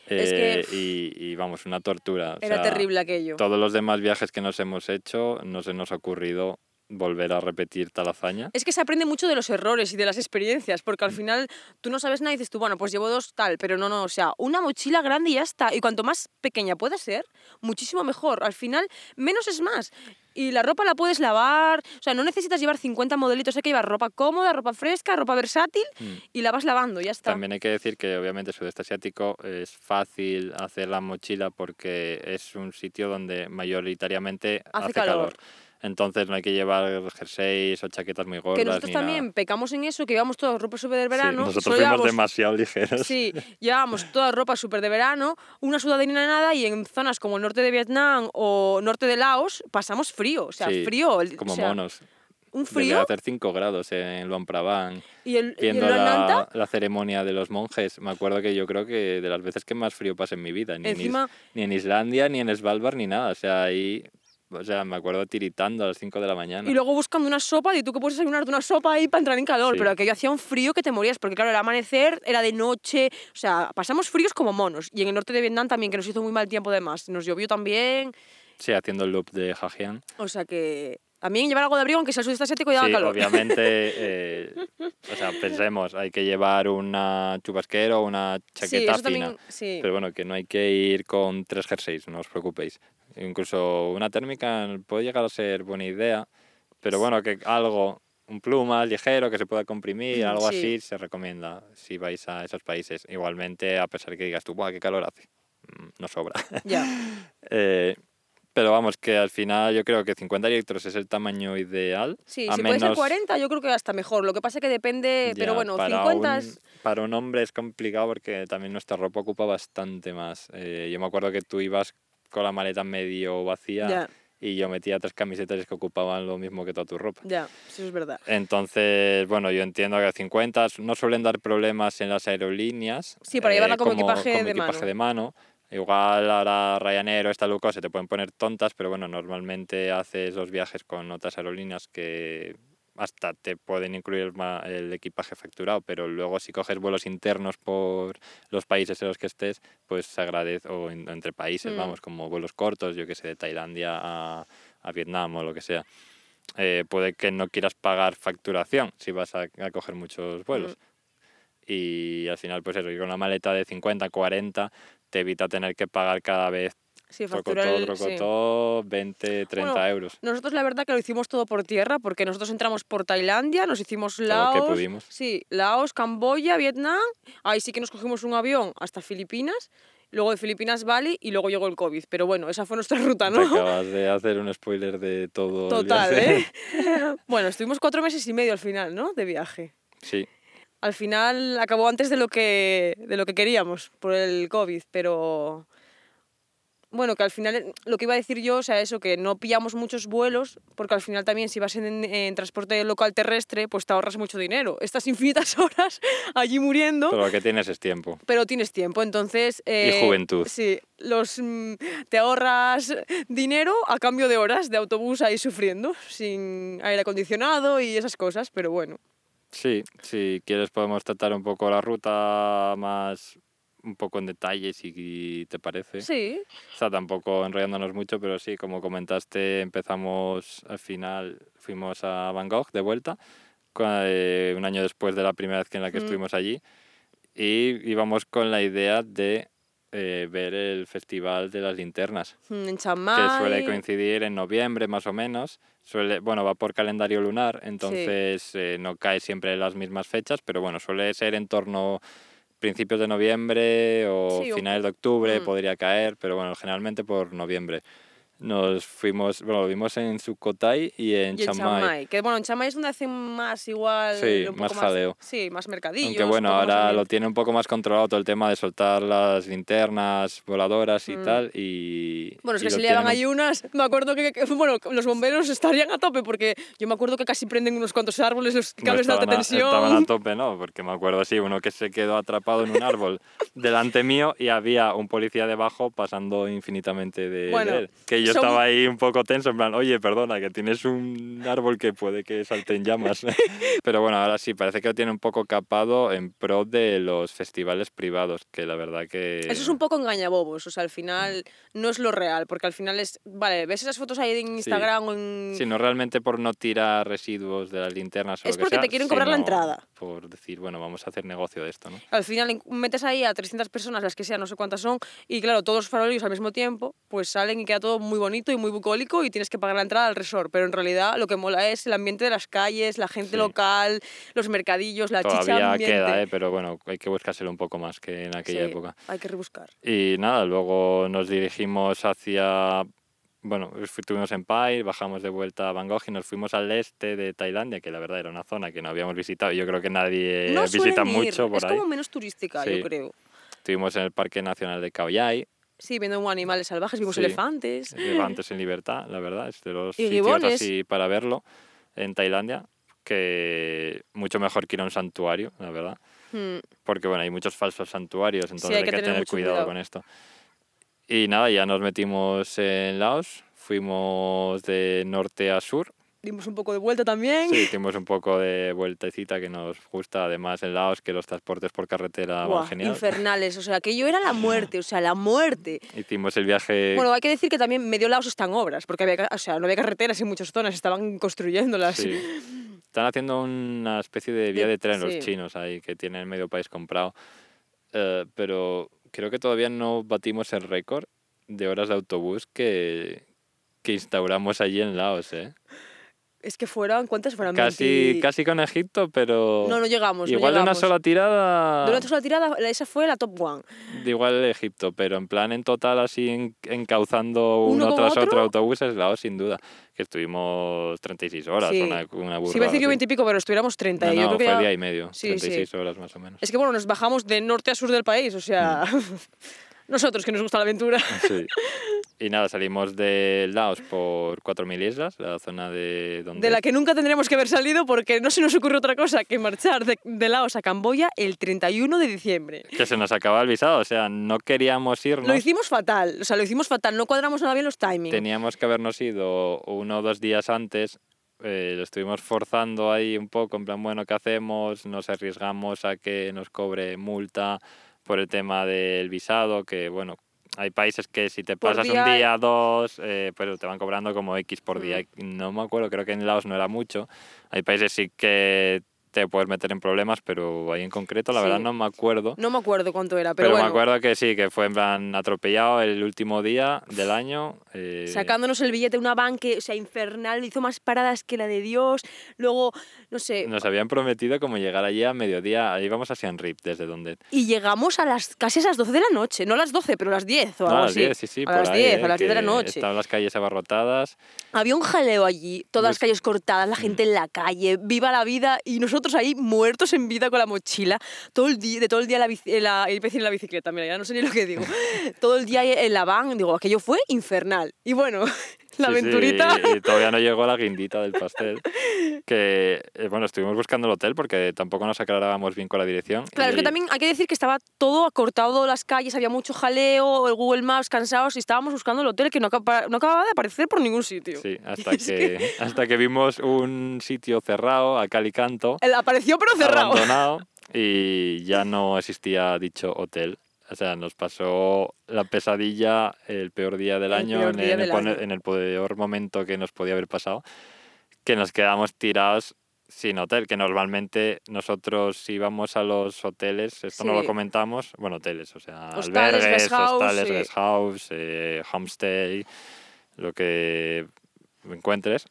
Es que, eh, y, y, vamos, una tortura. o Era sea, terrible aquello. Todos los demás viajes que nos hemos hecho, no se nos ha ocurrido volver a repetir tal hazaña. Es que se aprende mucho de los errores y de las experiencias, porque al final tú no sabes nada y dices tú, bueno, pues llevo dos tal, pero no, no, o sea, una mochila grande y ya está. Y cuanto más pequeña pueda ser, muchísimo mejor. Al final, menos es más. Y la ropa la puedes lavar, o sea, no necesitas llevar 50 modelitos, hay que llevar ropa cómoda, ropa fresca, ropa versátil Mm. y la vas lavando, ya está. También hay que decir que obviamente sudeste asiático es fácil hacer la mochila porque es un sitio donde mayoritariamente Hace hace, calor. calor. Entonces no hay que llevar jerseys o chaquetas muy gordas. que nosotros ni también nada. pecamos en eso, que llevamos toda ropa súper de Sí, verano. nosotros solo fuimos demasiado ligeros. Sí, <laughs> llevábamos toda ropa súper de verano, una sudaderina nada y en zonas como el norte de Vietnam o norte de Laos pasamos frío, o sea, Sí, frío. Como o sea, monos. Un frío hacer 5 grados en Luang Prabang. y el, y el Viendo la, la ceremonia de los monjes. Me acuerdo que yo creo que de las veces que más frío pasé en mi vida. Ni, en Is- Encima- ni en Islandia, ni en Svalbard, ni nada. O sea, ahí o sea, me acuerdo tiritando a las 5 de la mañana. Y luego buscando una sopa, y tú que puedes desayunarte una sopa ahí para entrar en calor, Sí. pero aquello hacía un frío que te morías, porque claro, el amanecer era de noche, o sea, pasamos fríos como monos. Y en el norte de Vietnam también, que nos hizo muy mal tiempo además, nos llovió también, Sí, haciendo el loop de Hajian. o sea que también llevar algo de abrigo, aunque sea el sudeste asiático y Sí, calor. obviamente, <laughs> eh, o sea, pensemos, hay que llevar una chubasquero o una Sí, chaqueta eso fina. también, sí. Pero bueno, que no hay que ir con tres jerseys, no os preocupéis. Incluso una térmica puede llegar a ser buena idea, pero bueno, que algo, un pluma ligero que se pueda comprimir, algo Sí. así, se recomienda si vais a esos países. Igualmente, a pesar que digas tú, ¡buah, qué calor hace! Mm, No sobra. <laughs> Ya. <laughs> Eh, pero vamos, que al final yo creo que 50 litros es el tamaño ideal. Sí, a si puede ser menos- 40, yo creo que hasta mejor. Lo que pasa es que depende, pero Ya, bueno, para 50 un, es... Para un hombre es complicado porque también nuestra ropa ocupa bastante más. Eh, yo me acuerdo que tú ibas con la maleta medio vacía y yo metía tres camisetas que ocupaban lo mismo que toda tu ropa. ya, eso es verdad. Entonces, bueno, yo entiendo que 50 no suelen dar problemas en las aerolíneas. Sí, para llevarla como equipaje como de equipaje mano. de mano. Igual ahora Ryanair o esta Luco se te pueden poner tontas, pero bueno, normalmente haces los viajes con otras aerolíneas que hasta te pueden incluir el, equipaje facturado, pero luego si coges vuelos internos por los países en los que estés, pues se agradece, o en- entre países, Mm. vamos, como vuelos cortos, yo que sé, de Tailandia a, a Vietnam o lo que sea. Eh, puede que no quieras pagar facturación si vas a, a coger muchos vuelos. Y al final, pues eso, ir con una maleta de 50, 40, te evita tener que pagar cada vez Sí, trocotó, el- sí. trocotó, 20, 30 Bueno, euros. Nosotros la verdad que lo hicimos todo por tierra, porque nosotros entramos por Tailandia, nos hicimos Todo lo Laos, que pudimos. sí, Laos, Camboya, Vietnam, ahí sí que nos cogimos un avión hasta Filipinas, luego de Filipinas Bali y luego llegó el COVID, pero bueno, esa fue nuestra <laughs> ruta, Te ¿no? acabas de hacer un spoiler de todo. el Total, viaje. ¿eh? <laughs> <laughs> bueno, estuvimos cuatro meses y medio al final, ¿no? De viaje. Sí, Al final acabó antes de lo que, de lo que queríamos por el COVID, pero bueno, que al final eh, lo que iba a decir yo, o sea, eso, que no pillamos muchos vuelos, porque al final también si vas en, en transporte local terrestre, pues te ahorras mucho dinero. Estás infinitas <laughs> horas allí muriendo, pero lo que tienes es tiempo. pero tienes tiempo, entonces... eh, juventud. Sí, los, mm, te ahorras dinero a cambio de horas de autobús ahí sufriendo, sin aire acondicionado y esas cosas, pero bueno. Sí, si quieres podemos tratar un poco la ruta más un poco en detalle si te parece. Sí, O sea, tampoco enrollándonos mucho, pero sí, como comentaste, empezamos al final, fuimos a Bangkok de vuelta, eh, un año después de la primera vez que en la que Mm. estuvimos allí, y íbamos con la idea de eh, ver el Festival de las Linternas, mm, en que Chiang suele coincidir en noviembre más o menos. Suele, bueno, va por calendario lunar, entonces eh, no cae siempre en las mismas fechas, pero bueno, suele ser en torno principios de noviembre o Sí, finales de octubre Mm. podría caer, pero bueno, generalmente por noviembre. Nos fuimos, bueno, lo vimos en Sukhothai y en Y en Chiang Mai. Que bueno, en Chiang Mai es donde hacen más igual. Sí, un poco más jaleo. Sí, más mercadillos. Aunque bueno, más ahora lo tiene un poco más controlado todo el tema de soltar las linternas voladoras y Mm. tal. Y, Bueno, es y que se llevan tienen ahí unas. Me acuerdo que, que- bueno, los bomberos estarían a tope porque yo me acuerdo que casi prenden unos cuantos árboles, los No cables de alta estaban a- tensión. Estaban a <laughs> tope, ¿no? Porque me acuerdo así, uno que se quedó atrapado en un árbol delante mío y había un policía debajo pasando infinitamente de, de Bueno, él. Que yo son- estaba ahí un poco tenso, en plan, oye, perdona, que tienes un árbol que puede que salte en llamas. <laughs> Pero bueno, ahora sí, parece que lo tiene un poco capado en pro de los festivales privados, que la verdad que... Eso es un poco engañabobos, o sea, al final no es lo real, porque al final es. Vale, ves esas fotos ahí en Instagram o en. Sí, no realmente por no tirar residuos de las linternas o Es lo que porque sea, te quieren cobrar la entrada. Por decir, bueno, vamos a hacer negocio de esto, ¿no? Al final metes ahí a 300 personas, las que sean, no sé cuántas son, y claro, todos los farolillos al mismo tiempo, pues salen y queda todo muy bonito y muy bucólico y tienes que pagar la entrada al resort. Pero en realidad lo que mola es el ambiente de las calles, la gente Sí. local, los mercadillos, la chicha Todavía ambiente. queda, ¿eh? pero bueno, hay que buscárselo un poco más que en aquella Sí, época. Hay que rebuscar. Y nada, luego nos dirigimos hacia, bueno, estuvimos en Pai, bajamos de vuelta a Bangkok y nos fuimos al este de Tailandia, que la verdad era una zona que no habíamos visitado yo creo que nadie no visita ir, mucho por es ahí. como menos turística, Sí. yo creo. Estuvimos en el Parque Nacional de Khao Yai, Sí, viendo animales salvajes, vimos Sí. elefantes. Levantes en libertad, la verdad, es de los Y sitios gibones. así para verlo en Tailandia, que mucho mejor que ir a un santuario, la verdad. Mm, porque bueno, hay muchos falsos santuarios, entonces hay hay que tener cuidado, cuidado. con esto. Y nada, ya nos metimos en Laos, fuimos de norte a sur. Dimos un poco de vuelta también. Sí, hicimos un poco de vueltecita que nos gusta. Además, en Laos, que los transportes por carretera Buah, van genial. infernales, o sea, aquello era la muerte, o sea, la muerte. <laughs> Hicimos el viaje. Bueno, hay que decir que también medio Laos está en obras, porque había, o sea, no había carreteras en muchas zonas, estaban construyéndolas. Sí. Están haciendo una especie de vía De- tren sí. los chinos ahí, que tienen medio país comprado. Eh, pero creo que todavía no batimos el récord de horas de autobús que, que instauramos allí en Laos, ¿eh? Es que fueron, ¿cuántas fueron? Casi, 20 casi con Egipto, pero No, no llegamos. no igual de una llegamos. sola tirada, De una sola tirada, esa fue la top one. de igual Egipto, pero en plan en total así en- encauzando ¿Uno uno, tras otro otro? autobuses, Laos sin duda, que estuvimos 36 horas, Sí. una, una Sí, iba a decir burrada 20 y pico, pero estuviéramos 30. así. y No, yo no, creo que fue ya- día y medio, Sí, sí. 36 horas más o menos. Es que bueno, nos bajamos de norte a sur del país, o sea, <laughs> nosotros que nos gusta la aventura. Sí. <laughs> Y nada, salimos de Laos por 4.000 islas, la zona de donde... De la que nunca tendremos que haber salido porque no se nos ocurrió otra cosa que marchar de, de Laos a Camboya el 31 de diciembre. Que se nos acaba el visado, o sea, no queríamos irnos. Lo hicimos fatal, o sea, lo hicimos fatal, no cuadramos nada bien los timings. Teníamos que habernos ido uno o dos días antes. eh, lo estuvimos forzando ahí un poco, en plan, bueno, ¿qué hacemos? Nos arriesgamos a que nos cobre multa por el tema del visado, que bueno, hay países que si te pasas día- un día, dos, eh, pues te van cobrando como X por Mm. día. No me acuerdo, creo que en Laos no era mucho. Hay países sí que te puedes meter en problemas, pero ahí en concreto, la Sí. verdad no me acuerdo. No me acuerdo cuánto era, pero, Pero, bueno, me acuerdo que sí, que fue en plan atropellado el último día del año. eh, sacándonos el billete de una van que, o sea, infernal, hizo más paradas que la de Dios. Luego, no sé, Nos habían prometido como llegar allí a mediodía, ahí vamos a Siem Reap, desde donde... y llegamos a las casi a las 12 de la noche, no a las 12, pero a las 10 o No, algo a las así. 10, sí, sí, a por las ahí, 10, eh, a las 10 de la noche. Estaban las calles abarrotadas. Había un jaleo allí, todas las Bus- calles cortadas, la gente en la calle, viva la vida y nosotros ahí muertos en vida con la mochila, todo el día, de todo el día la, en la, decir en la bicicleta, mira, ya no sé ni lo que digo, <laughs> todo el día en la van, digo, aquello fue infernal. Y bueno, la Sí, sí, aventurita... y todavía no llegó la guindita del pastel. Que, eh, bueno, estuvimos buscando el hotel porque tampoco nos aclarábamos bien con la dirección. Claro, es que también hay que decir que estaba todo acortado las calles, había mucho jaleo, el Google Maps cansados y estábamos buscando el hotel que no, no acababa de aparecer por ningún sitio. Sí, <laughs> hasta que- que, hasta que vimos un sitio cerrado a cal y canto, El apareció pero cerrado. abandonado, y ya no existía dicho hotel. O sea, nos pasó la pesadilla el peor día del El año, peor en, día en el, del pone- año. en el peor momento que nos podía haber pasado, que nos quedamos tirados sin hotel, que normalmente nosotros íbamos a los hoteles, esto no lo Sí. comentamos, bueno, hoteles, o sea, Hostales, albergues, guest house, hostales, sí. guest house, eh, homestay, lo que encuentres.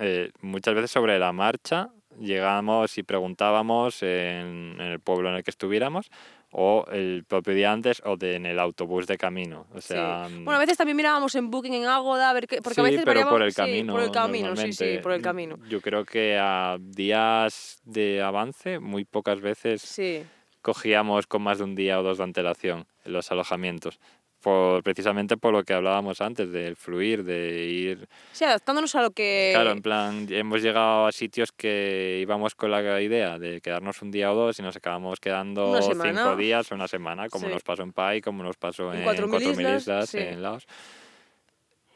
Eh, muchas veces sobre la marcha llegamos y preguntábamos en, en el pueblo en el que estuviéramos o el propio día antes o de, en el autobús de camino. O Sí. sea, mm, Bueno, a veces también mirábamos en Booking, en Agoda, a ver qué, porque a sí, veces pero por el sí, camino. por el camino, sí, sí, por el camino. Yo creo que a días de avance, muy pocas veces Sí. cogíamos con más de un día o dos de antelación los alojamientos. Por, precisamente por lo que hablábamos antes, del fluir, de ir Sí, adaptándonos a lo que... Claro, en plan, hemos llegado a sitios que íbamos con la idea de quedarnos un día o dos y nos acabamos quedando cinco días o una semana, como Sí. nos pasó en Pai, como nos pasó En en, 4.000 4.000 islas, islas, sí. en Laos.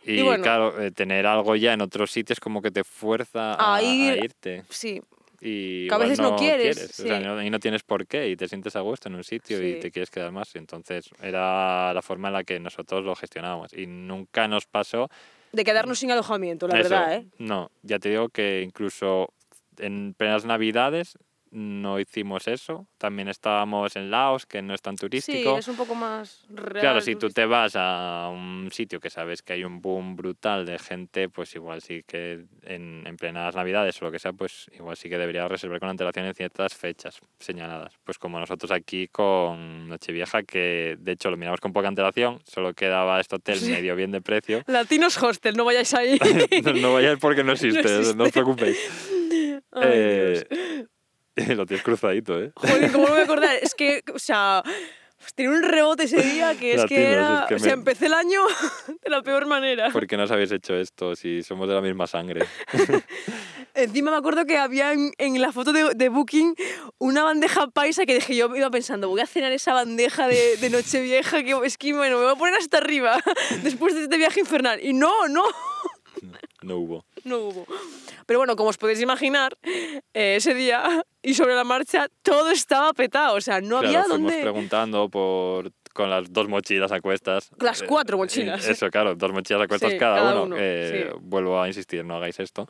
Y, Y bueno. claro, eh, tener algo ya en otros sitios como que te fuerza a, A a ir- irte. Sí, Y que a veces no quieres, o sea, sí. no- y no tienes por qué, y te sientes a gusto en un sitio Sí. y te quieres quedar más. Entonces era la forma en la que nosotros lo gestionábamos. Y nunca nos pasó de quedarnos sin alojamiento, la eso, verdad, ¿eh? No, ya te digo que incluso en plenas navidades no hicimos eso. También estábamos en Laos, que no es tan Sí, turístico. es un poco más real. Claro, si tú te vas a un sitio que sabes que hay un boom brutal de gente, pues igual sí que en, en plenas navidades o lo que sea, pues igual sí que deberías reservar con antelación en ciertas fechas señaladas. Pues como nosotros aquí con Nochevieja, que de hecho lo miramos con poca antelación, solo quedaba este hotel Sí. medio bien de precio. <laughs> Latinos Hostel, no vayáis ahí. <laughs> no, no vayáis porque no <laughs> existe, no, existe. os preocupéis. Ay, Eh, Dios. <laughs> lo tienes cruzadito, ¿eh? Joder, ¿cómo no me voy a acordar? <laughs> Es que, o sea, tenía un rebote ese día que es que era... es que o sea, me- empecé el año <laughs> de la peor manera. ¿Por qué nos habéis hecho esto si somos de la misma sangre? Encima me acuerdo que había en, en la foto de, de Booking una bandeja paisa que dije, yo iba pensando, voy a cenar esa bandeja de, de Nochevieja, que es que, bueno, me voy a poner hasta arriba después de este viaje infernal. Y no, no, no hubo. No hubo. Pero bueno, como os podéis imaginar, eh, ese día y sobre la marcha todo estaba petado. O sea, no Claro, había fuimos dónde. preguntando por con las dos mochilas a cuestas. Las Eh, cuatro eh, mochilas. Eso, claro, dos mochilas a cuestas Sí, cada, cada uno. uno, Eh, sí. Vuelvo a insistir, no hagáis esto.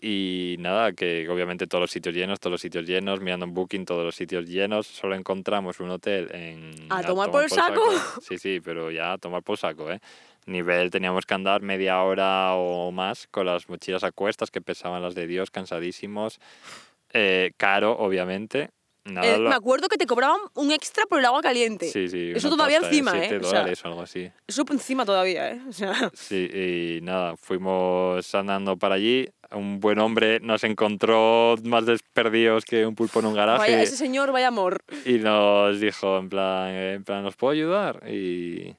Y nada, que obviamente todos los sitios llenos, todos los sitios llenos, mirando en Booking, todos los sitios llenos. Solo encontramos un hotel en... ¿A tomar por el saco? Sí, sí, pero ya a tomar por saco, ¿eh? Nivel, teníamos que andar media hora o más con las mochilas a cuestas que pesaban las de Dios, cansadísimos. Eh, caro, obviamente. Nada, Eh, lo- me acuerdo que te cobraban un extra por el agua caliente. Sí, sí. Eso todavía pasta, encima, ¿eh? O sea- dólares o algo así. Eso encima todavía, ¿eh? O sea, Sí, y nada, fuimos andando para allí. Un buen hombre nos encontró más desperdidos que un pulpo en un garaje vaya, ese señor, vaya amor. y nos dijo, en plan, eh, en plan, ¿os puedo ayudar? Y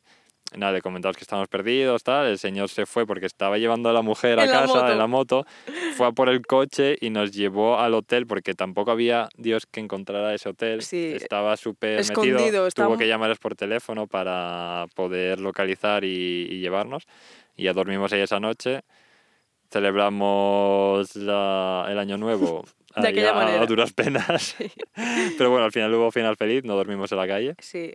nada, le comentamos que estábamos perdidos, tal. El señor se fue porque estaba llevando a la mujer a En la casa moto. en la moto. Fue a por el coche y nos llevó al hotel porque tampoco había Dios que encontrara ese hotel. Sí, estaba súper escondido, metido. estaba- Tuvo que llamarles por teléfono para poder localizar y, y llevarnos. Y ya dormimos ahí esa noche. Celebramos la- el año nuevo <laughs> De aquella a- manera. a duras penas. <laughs> <laughs> Pero bueno, al final hubo final feliz, no dormimos en la calle. Sí,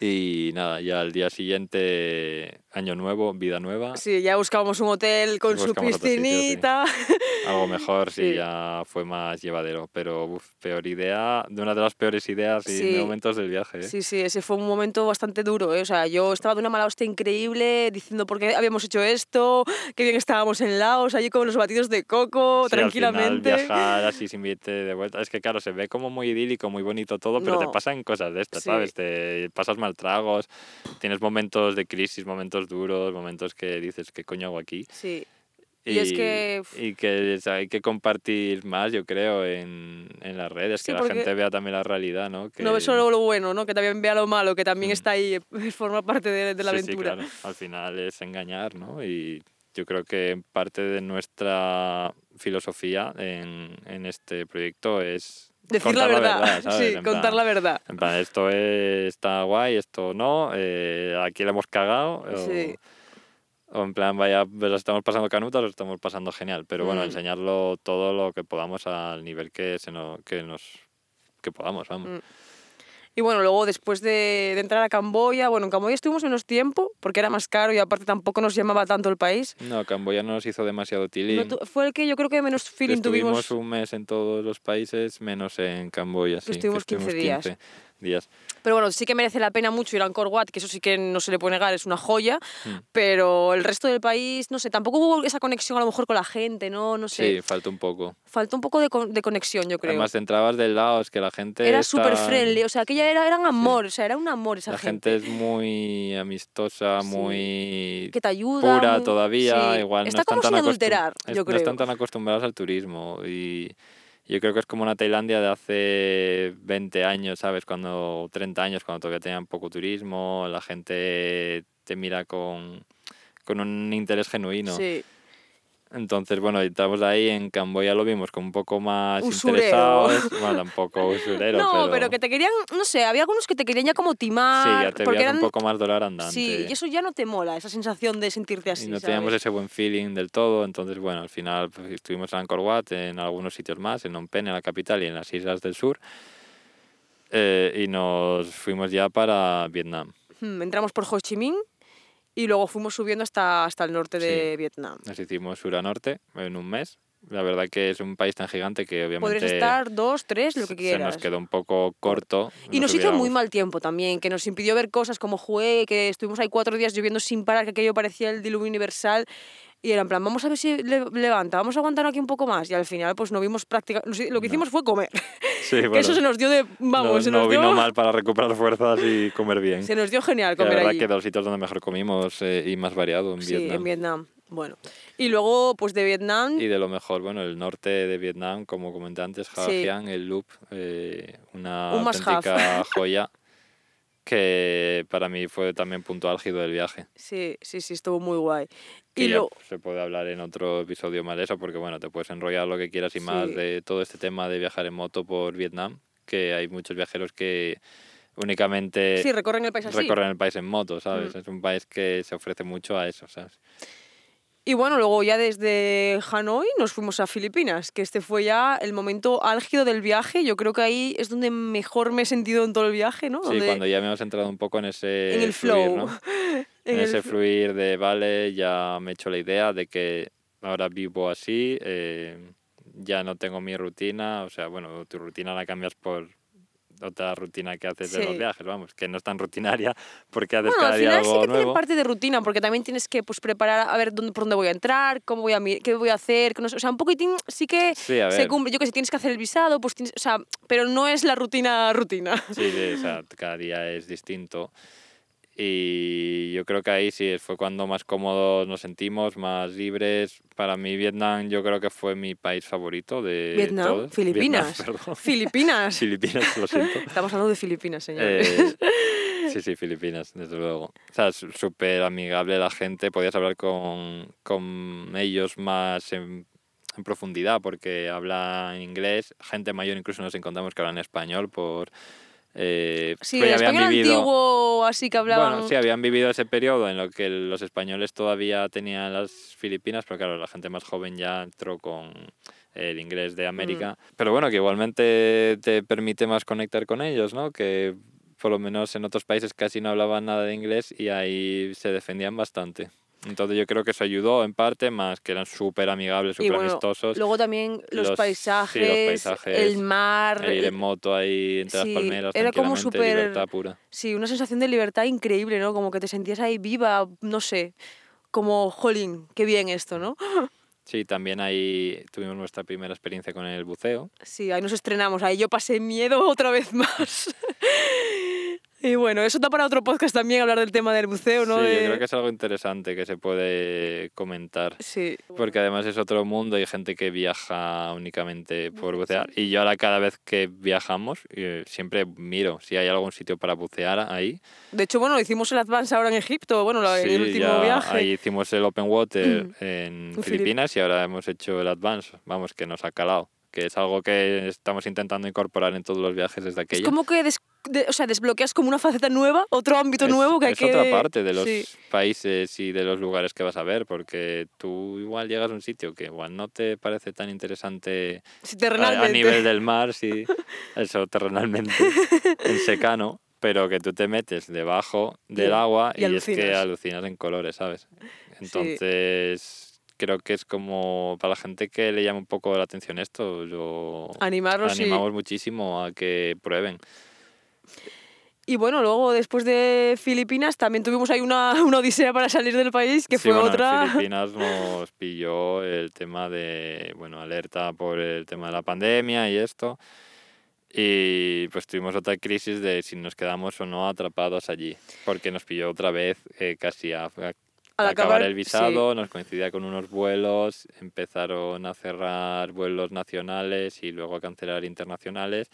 Y nada, ya al día siguiente, año nuevo, vida nueva. sí, ya buscábamos un hotel con su otro sitio, sí. piscinita. <laughs> Algo mejor, sí, Sí. ya fue más llevadero. Pero uf, peor idea, de una de las peores ideas y Sí. momentos del viaje. ¿eh? Sí, sí, ese fue un momento bastante duro. ¿eh? O sea, yo estaba de una mala hostia increíble diciendo por qué habíamos hecho esto, qué bien estábamos en Laos, allí con los batidos de coco, Sí, al final tranquilamente. viajar así <laughs> sin billete de vuelta. Es que claro, se ve como muy idílico, muy bonito todo, pero te No. pasan cosas de estas. ¿sabes? Te pasas mal tragos, tienes momentos de crisis, momentos duros, momentos que dices, ¿qué coño hago aquí? Sí. Y es que, y que o sea, hay que compartir más, yo creo, en, en las redes, Sí, que la gente vea también la realidad, ¿no? Que, No solo lo bueno, ¿no? Que también vea lo malo, que también Mm. está ahí, <laughs> forma parte de, de la Sí, sí, aventura. claro. Al final es engañar, ¿no? Y yo creo que parte de nuestra filosofía en, en este proyecto es Decir la verdad, ¿sabes? sí, En contar plan- la verdad. En plan, esto es- está guay, esto no, eh, aquí le hemos cagado. O, Sí. o en plan, vaya, pues lo estamos pasando canutas, lo estamos pasando genial. Pero bueno, Mm. enseñarlo todo lo que podamos al nivel que, se nos, que nos que podamos, vamos. Mm. Y bueno, luego después de, de entrar a Camboya, bueno, en Camboya estuvimos menos tiempo porque era más caro y aparte tampoco nos llamaba tanto el país. No, Camboya no nos hizo demasiado tilín. No fue el que yo creo que menos feeling Estuvimos tuvimos. un mes en todos los países, menos en Camboya, sí. que estuvimos 15 días. 15 días. Pero bueno, sí que merece la pena mucho ir a Angkor Wat, que eso sí que no se le puede negar, es una joya. Mm. Pero el resto del país, no sé, tampoco hubo esa conexión a lo mejor con la gente, ¿no? No sé. Sí, falta un poco. Faltó un poco de, con- de conexión, yo creo. Además, te entrabas del lado, es que la gente. era está- súper friendly, o sea, aquella era, eran amor, o sea, era un amor esa La gente es muy amistosa, Sí. muy que te ayuda. pura muy- todavía. sí. Igual Está no están como tan sin acostum- adulterar, yo No creo. están tan acostumbrados al turismo. Y yo creo que es como una Tailandia de hace 20 años, ¿sabes? Cuando 30 años, cuando todavía tenían poco turismo, la gente te mira con, con un interés genuino. Sí. Entonces, bueno, estamos ahí en Camboya, lo vimos como un poco más Usurero. interesados. Bueno, tampoco usurero, <laughs> no, pero... pero... que te querían, no sé, había algunos que te querían ya como timar. Sí, ya te porque eran, un poco más dólar andante. Sí, y eso ya no te mola, esa sensación de sentirte así. y no ¿sabes? teníamos ese buen feeling del todo, entonces bueno, al final pues, estuvimos en Angkor Wat, en algunos sitios más, en Phnom Penh, en la capital y en las islas del sur, eh, y nos fuimos ya para Vietnam. Hmm, Entramos por Ho Chi Minh y luego fuimos subiendo hasta, hasta el norte de Vietnam. Nos hicimos sur a norte en un mes. La verdad que es un país tan gigante que obviamente Podrías estar dos, tres, lo que se quieras. nos quedó un poco corto. Y nos hizo muy mal tiempo también, que nos impidió ver cosas como Jue, que estuvimos ahí cuatro días lloviendo sin parar, que aquello parecía el diluvio universal. Y era en plan, vamos a ver si le- levanta, vamos a aguantar aquí un poco más. Y al final, pues no vimos práctica. no sé, Lo que hicimos fue comer. Sí, <laughs> que bueno, eso se nos dio de. Vamos, no, se no nos vino dio. mal para recuperar fuerzas y comer bien. Se nos dio genial Que la comer verdad allí. que de los sitios donde mejor comimos eh, y más variado en sí, Vietnam. en Vietnam. Bueno. Y luego, pues de Vietnam. Y de lo mejor, bueno, el norte de Vietnam, como comenté antes, Ha Sí. El Loop, eh, una Un auténtica <laughs> joya que para mí fue también punto álgido del viaje. Sí, sí, sí, estuvo muy guay. Que Y ya lo, se puede hablar en otro episodio más de eso, porque bueno, te puedes enrollar lo que quieras y más Sí. de todo este tema de viajar en moto por Vietnam, que hay muchos viajeros que únicamente sí, recorren el país así. recorren el país en moto, ¿sabes? Mm. Es un país que se ofrece mucho a eso, ¿sabes? Y bueno, luego ya desde Hanoi nos fuimos a Filipinas, que este fue ya el momento álgido del viaje. Yo creo que ahí es donde mejor me he sentido en todo el viaje, ¿no? Sí, Donde- cuando ya me hemos entrado un poco en ese en el fluir, flow. ¿no? <laughs> En, En el ese fl- fluir de, vale, ya me he hecho la idea de que ahora vivo así, eh, ya no tengo mi rutina, o sea, bueno, tu rutina la cambias por otra rutina que haces de los Sí. viajes, vamos, que no es tan rutinaria porque haces Bueno, cada al día final sí algo que nuevo. tiene parte de rutina, porque también tienes que pues, preparar a ver dónde, por dónde voy a entrar, cómo voy a qué voy a hacer. no sé, o sea, un poquitín sí que Sí, se cumple. Yo que si tienes que hacer el visado, pues tienes. O sea, pero no es la rutina rutina. Sí, sí, o sea, <laughs> cada día es distinto. Y yo creo que ahí sí fue cuando más cómodos nos sentimos, más libres. Para mí Vietnam yo creo que fue mi país favorito de Vietnam, todos. Filipinas. Vietnam. <laughs> Filipinas. Filipinas, lo siento. <laughs> Estamos hablando de Filipinas, señores. Eh, <laughs> sí, sí, Filipinas, desde luego. O sea, súper amigable la gente, podías hablar con, con ellos más en, en profundidad porque hablan inglés, gente mayor incluso nos encontramos que hablan español por... Eh, sí, el habían español vivido- antiguo, así que hablaban. Bueno, sí, habían vivido ese periodo en lo que los españoles todavía tenían las Filipinas, pero claro, la gente más joven ya entró con el inglés de América. Pero bueno, que igualmente te permite más conectar con ellos, ¿no? Que por lo menos en otros países casi no hablaban nada de inglés y ahí se defendían bastante. Entonces yo creo que eso ayudó en parte, más que eran súper amigables, súper bueno, amistosos. Luego también los, Los- sí, los paisajes, paisajes, el mar. el ir eh, en moto ahí entre sí, las palmeras, era como súper- libertad pura. Sí, una sensación de libertad increíble, ¿no? Como que te sentías ahí viva, no sé. Como, jolín, qué bien esto, ¿no? <laughs> Sí, también ahí tuvimos nuestra primera experiencia con el buceo. Sí, ahí nos estrenamos. Ahí yo pasé miedo otra vez <laughs> más. Y bueno, eso da para otro podcast también, hablar del tema del buceo, ¿no? Sí, De- yo creo que es algo interesante que se puede comentar. Sí. Porque además es otro mundo, hay gente que viaja únicamente por bucear. Y yo ahora cada vez que viajamos, eh, siempre miro si hay algún sitio para bucear ahí. De hecho, bueno, hicimos el Advance ahora en Egipto, bueno, en el Sí, último ya viaje. Ahí hicimos el Open Water en En Filip- Filipinas y ahora hemos hecho el Advance. Vamos, que nos ha calado. Que es algo que estamos intentando incorporar en todos los viajes desde Es aquella. como que des- de- o sea, desbloqueas como una faceta nueva, otro ámbito es, nuevo que es que... otra parte de los Sí. países y de los lugares que vas a ver, porque tú igual llegas a un sitio que igual no te parece tan interesante Sí, a, a nivel del mar, sí, <laughs> eso terrenalmente, en secano, pero que tú te metes debajo del agua y y, es que alucinas. alucinas en colores, ¿sabes? Entonces... Creo que es como para la gente que le llama un poco la atención esto, lo Animarlos y- animamos muchísimo a que prueben. Y bueno, luego después de Filipinas también tuvimos ahí una, <laughs> una odisea para salir del país, que Sí, fue bueno, otra... En Filipinas <laughs> nos pilló el tema de, bueno, alerta por el tema de la pandemia y esto. Y pues tuvimos otra crisis de si nos quedamos o no atrapados allí, porque nos pilló otra vez eh, casi a- Al acabar acabar, el visado, nos coincidía con unos vuelos, empezaron a cerrar vuelos nacionales y luego a cancelar internacionales.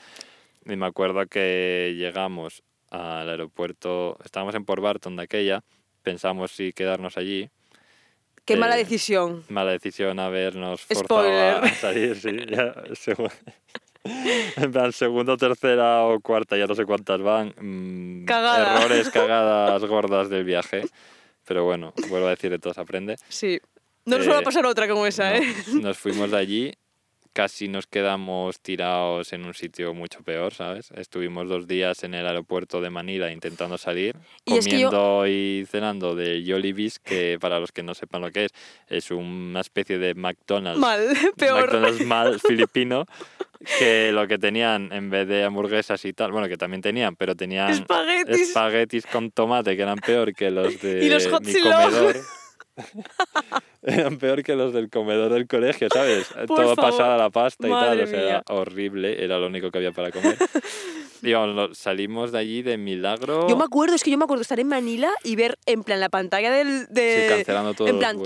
Y me acuerdo que llegamos al aeropuerto, estábamos en Port Barton de aquella, pensamos si quedarnos allí. Qué mala eh, decisión. Mala decisión habernos forzado a Spoiler. salir, sí. Ya, <laughs> en plan, segunda, tercera o cuarta, ya no sé cuántas van. mm, Cagada. Errores, <laughs> cagadas gordas del viaje. Pero bueno, vuelvo a decir, de todo se aprende. Sí. No nos va a eh, pasar otra como esa, No, ¿eh? Nos fuimos de allí, casi nos quedamos tirados en un sitio mucho peor, ¿sabes? Estuvimos dos días en el aeropuerto de Manila intentando salir, Y es que yo- comiendo y cenando de Jollibee, que para los que no sepan lo que es, es una especie de McDonald's. Mal, <laughs> peor. McDonald's mal <laughs> filipino, que lo que tenían en vez de hamburguesas y tal, bueno, que también tenían, pero tenían Espaguetis. espaguetis con tomate, que eran peor que los de <laughs> Y los hot mi comedor. <laughs> eran peor que los del comedor del colegio, ¿sabes? Por Todo favor. pasado a la pasta y tal, o sea, mía. era horrible, era lo único que había para comer. <laughs> Salimos de allí de milagro. Yo me acuerdo, es que yo me acuerdo estar en Manila y ver en plan la pantalla del... De, Sí, cancelando todos En plan,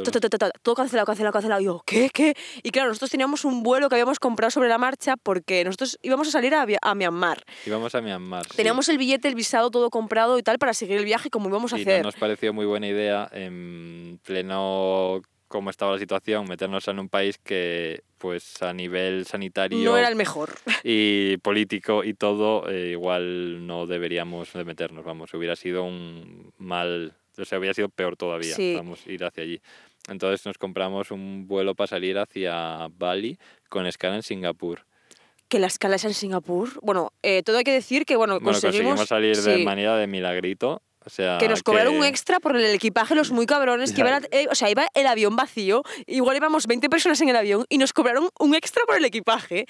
todo cancelado, cancelado, cancelado. Y yo, ¿qué? ¿Qué? Y claro, nosotros teníamos un vuelo que habíamos comprado sobre la marcha porque nosotros íbamos a salir a, a Myanmar. Íbamos a Myanmar. sí. Teníamos el billete, el visado, todo comprado y tal para seguir el viaje como íbamos a y hacer. no nos pareció muy buena idea en pleno cómo estaba la situación meternos en un país que pues a nivel sanitario No era el mejor. y político y todo eh, igual no deberíamos de meternos vamos hubiera sido un mal O sea, había sido peor todavía, Sí. vamos, ir hacia allí. Entonces nos compramos un vuelo para salir hacia Bali con escala en Singapur. Que la escala es en Singapur. Bueno, eh, todo hay que decir que, bueno, Bueno, conseguimos... conseguimos salir de sí, manera de milagrito. O sea, que nos cobraron un extra por el equipaje, los muy cabrones, que iban a- eh, o sea, iba el avión vacío, igual íbamos 20 personas en el avión y nos cobraron un extra por el equipaje.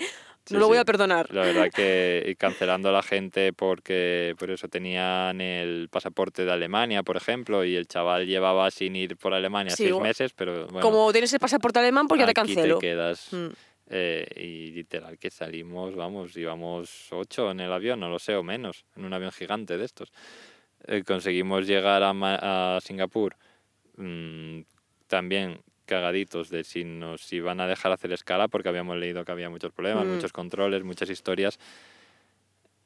Sí, no lo voy sí. a perdonar. La verdad que cancelando a la gente porque por eso tenían el pasaporte de Alemania, por ejemplo, y el chaval llevaba sin ir por Alemania Sí, seis o- meses, pero bueno, Como tienes el pasaporte alemán, pues ya te cancelo. te quedas. Mm. eh, y literal que salimos, vamos, íbamos ocho en el avión, no lo sé, o menos, en un avión gigante de estos. Eh, conseguimos llegar a, Ma- a Singapur mm, también cagaditos de si nos iban a dejar hacer escala porque habíamos leído que había muchos problemas, Mm. muchos controles, muchas historias.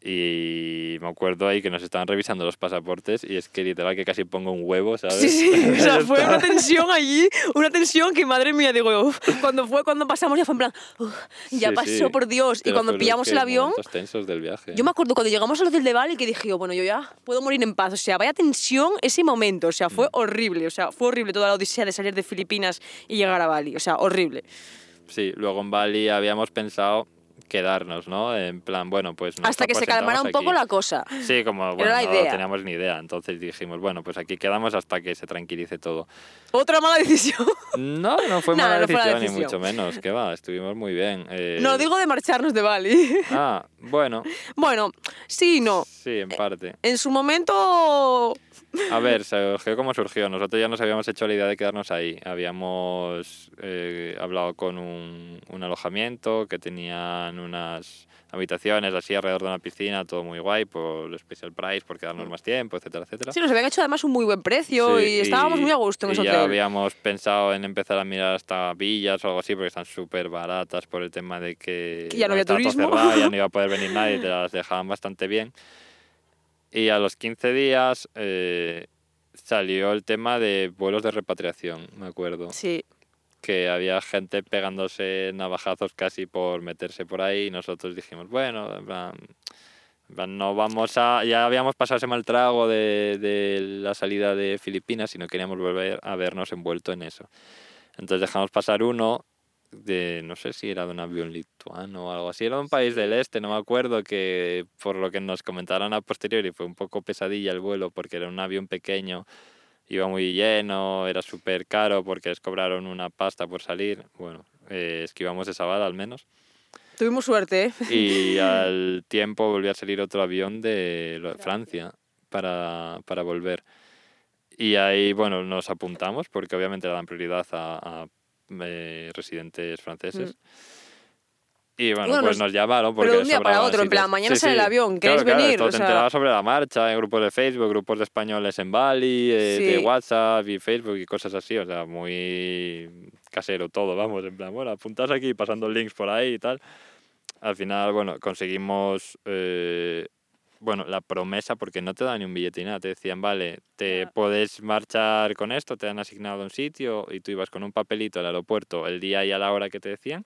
Y me acuerdo ahí que nos estaban revisando los pasaportes y es que literal que casi pongo un huevo, ¿sabes? Sí, sí, o <laughs> sea, fue una tensión allí, una tensión que madre mía, digo, uf, cuando fue, cuando pasamos ya fue en plan, uf, ya Sí, pasó sí. por Dios. Te Y cuando pillamos el avión, tensos del viaje. yo me acuerdo cuando llegamos al hotel de Bali que dije, yo, bueno, yo ya puedo morir en paz. O sea, vaya tensión ese momento, o sea, fue Mm. horrible, o sea, fue horrible toda la odisea de salir de Filipinas y llegar a Bali, o sea, horrible. Sí, luego en Bali habíamos pensado quedarnos, ¿no? En plan, bueno, pues Hasta que se calmara un poco aquí. la cosa. Sí, como, bueno, no teníamos ni idea. Entonces dijimos, bueno, pues aquí quedamos hasta que se tranquilice todo. Otra mala decisión. No, no fue <laughs> mala no fue decisión, ni mucho menos. Que va, estuvimos muy bien. eh, No, digo de marcharnos de Bali. <laughs> Ah, bueno, bueno, sí y no. sí, en parte. En su momento... A ver, surgió como surgió. Nosotros ya nos habíamos hecho la idea de quedarnos ahí. Habíamos eh, hablado con un, un alojamiento que tenían unas habitaciones así alrededor de una piscina, todo muy guay, por special price, por quedarnos más tiempo, etcétera, etcétera. Sí, nos habían hecho además un muy buen precio Sí, y estábamos muy a gusto en y ya habíamos pensado en empezar a mirar hasta villas o algo así, porque están súper baratas por el tema de que Que ya no había turismo. cerrado, ya no iba a poder venir nadie, <laughs> te las dejaban bastante bien. Y a los 15 días eh, salió el tema de vuelos de repatriación, me acuerdo. Sí, Que había gente pegándose navajazos casi por meterse por ahí y nosotros dijimos, bueno, en plan, en plan, no vamos a... Ya habíamos pasado ese mal trago de, de la salida de Filipinas y no queríamos volver a vernos envuelto en eso. Entonces dejamos pasar uno de, no sé si era de un avión lituano o algo así, era de un país del este, no me acuerdo, que por lo que nos comentaron a posteriori fue un poco pesadilla el vuelo porque era un avión pequeño, iba muy lleno, era súper caro porque les cobraron una pasta por salir, bueno, eh, esquivamos esa bala al menos. tuvimos suerte, ¿eh? Y <laughs> al tiempo volvió a salir otro avión de Francia para, para volver. Y ahí, bueno, nos apuntamos porque obviamente le dan prioridad a, a, eh, residentes franceses. Y bueno, Bueno, pues nos- nos llamaron porque pero de un día para otro, en plan, mañana sale el avión, ¿queréis claro, venir? Esto O te sea- enterabas sobre la marcha, en grupos de Facebook, grupos de españoles en Bali, eh, de Sí. WhatsApp y Facebook y cosas así. O sea, muy casero todo, vamos, en plan, bueno, apuntas aquí pasando links por ahí y tal. Al final, bueno, conseguimos, eh, bueno, la promesa, porque no te dan ni un billete ni nada, te decían, vale, te Ya. puedes marchar con esto, te han asignado un sitio y tú ibas con un papelito al aeropuerto el día y a la hora que te decían.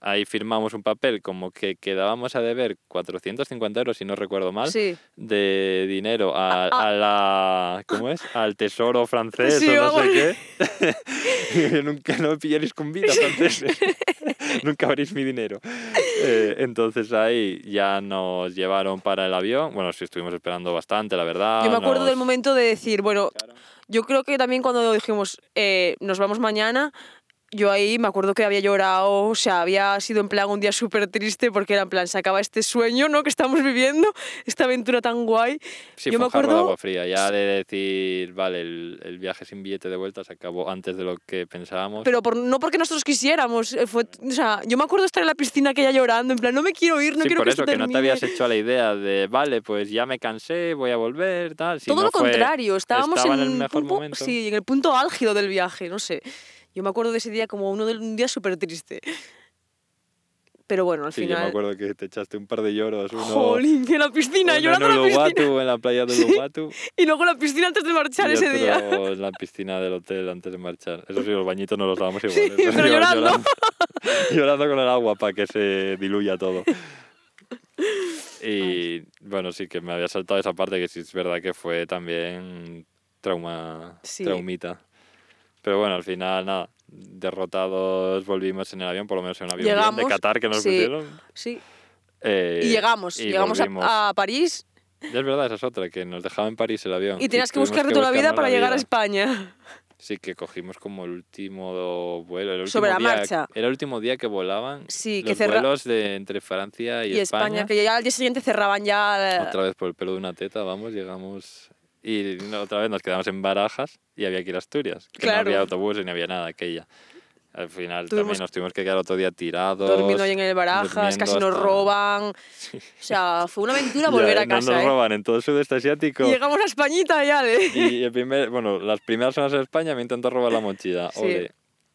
Ahí firmamos un papel como que quedábamos a deber 450 euros, si no recuerdo mal, Sí. de dinero a, Ah, ah. a la... ¿Cómo es? Al tesoro francés Sí, o no sé qué. <laughs> <laughs> Nunca no me pillaréis con vida, franceses. <laughs> Nunca veréis mi dinero. Eh, entonces ahí ya nos llevaron para el avión. Bueno, sí estuvimos esperando bastante, la verdad. Yo me acuerdo del momento de decir, bueno, yo creo que también cuando dijimos, eh, nos vamos mañana, yo ahí me acuerdo que había llorado, o sea, había sido en plan un día súper triste porque era en plan, se acaba este sueño, ¿no? Que estamos viviendo, esta aventura tan guay. Sí, yo me jarro de acuerdo- agua fría. Ya de decir, vale, el, el viaje sin billete de vuelta se acabó antes de lo que pensábamos. Pero por, no porque nosotros quisiéramos, eh, fue, o sea, yo me acuerdo estar en la piscina aquella llorando, en plan, no me quiero ir, no sí, quiero por que eso, esto que no te termine". habías hecho a la idea de, vale, pues ya me cansé, voy a volver, tal. Si Todo no lo fue- contrario, estábamos estaba en el mejor punto- momento. Sí, en el punto álgido del viaje, no sé. Yo me acuerdo de ese día como uno de, un día súper triste. Pero bueno, al Sí, yo final... me acuerdo que te echaste un par de lloros. Uno, Jolín, en la piscina, uno llorando en la piscina. Uluwatu, <laughs> en la playa de Sí. Uluwatu. Y luego en la piscina antes de marchar y ese otro día. en la piscina del hotel antes de marchar. Eso sí, los bañitos no los dábamos igual. Sí, ¿eh? pero Íbamos llorando. Llorando, <laughs> llorando con el agua para que se diluya todo. <laughs> Y bueno, sí que me había saltado esa parte que sí es verdad que fue también trauma, Sí. traumita. Pero bueno, al final, nada, derrotados volvimos en el avión, por lo menos en un avión bien, de Llegamos, Qatar que nos sí. pusieron. Sí. Eh, Y llegamos, y llegamos a- a, París Ya es verdad, esa es otra, que nos dejaba en París el avión. y tenías que tuvimos buscarte toda la vida para llegar a vida. España. Sí, que cogimos como el último vuelo. El último Sobre la día- marcha. Era el último día que volaban Sí, que los cerra- vuelos de entre Francia y, Y, España, que ya al día siguiente cerraban ya... Otra vez por el pelo de una teta, vamos, llegamos... Y no, otra vez nos quedamos en Barajas y había que ir a Asturias. Que Claro. no había autobús y ni había nada aquella. Al final Tuvimos- también nos tuvimos que quedar otro día tirados. durmiendo ahí en el Barajas, casi nos hasta- roban. O sea, fue una aventura volver Ya, a casa. No nos ¿eh? roban en todo el sudeste asiático. Y llegamos a Españita y ale. Y el primer, bueno, las primeras semanas en España me intentó robar la mochila. Sí. Ole.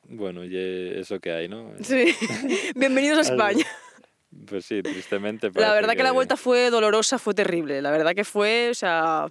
Bueno, y eso que hay, ¿no? Sí. <laughs> Bienvenidos a España. Pues sí, tristemente. La verdad que la vuelta fue dolorosa, fue terrible. La verdad que fue, o sea,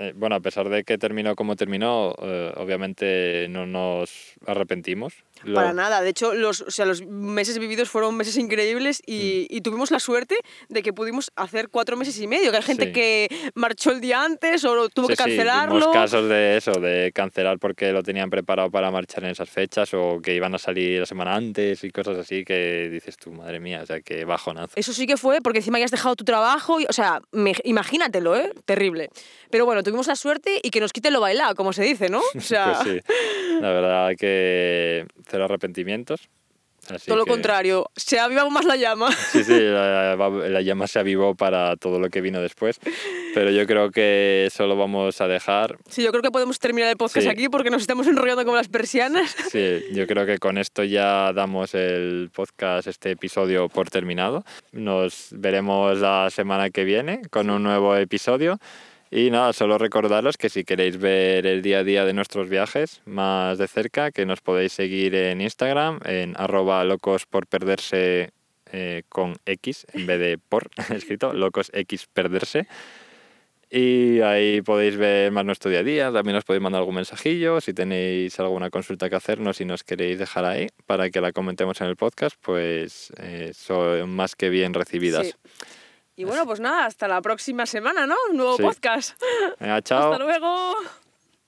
Eh, bueno, a pesar de que terminó como terminó, eh, obviamente no nos arrepentimos. Lo- para nada. De hecho, los, o sea, los meses vividos fueron meses increíbles y, Mm. y tuvimos la suerte de que pudimos hacer cuatro meses y medio. Que hay gente Sí. que marchó el día antes o tuvo Sí, que sí, cancelarlo. vimos casos de eso, de cancelar porque lo tenían preparado para marchar en esas fechas o que iban a salir la semana antes y cosas así que dices tú, madre mía, o sea, que bajonazo. Eso sí que fue porque encima ya has dejado tu trabajo. Y, o sea, me- imagínatelo, ¿eh? Terrible. Pero bueno, tuvimos la suerte y que nos quiten lo bailado, como se dice, ¿no? O <laughs> sea, Pues sí, la verdad que cero arrepentimientos. así todo lo que- contrario. Se avivado más la llama. Sí, sí, <laughs> la, la llama se avivó para todo lo que vino después, pero yo creo que eso lo vamos a dejar. Sí, yo creo que podemos terminar el podcast Sí. aquí porque nos estamos enrollando como las persianas. Sí, yo creo que con esto ya damos el podcast, este episodio por terminado. Nos veremos la semana que viene con un nuevo episodio. Y nada, solo recordaros que si queréis ver el día a día de nuestros viajes más de cerca, que nos podéis seguir en Instagram, en arroba locos eh, con X en vez de por <laughs> escrito, locos X perderse. Y ahí podéis ver más nuestro día a día, también os podéis mandar algún mensajillo, si tenéis alguna consulta que hacernos y nos queréis dejar ahí para que la comentemos en el podcast, pues eh, son más que bien recibidas. Y bueno, pues nada, hasta la próxima semana, ¿no? Un nuevo Sí. podcast. Venga, chao. Hasta luego.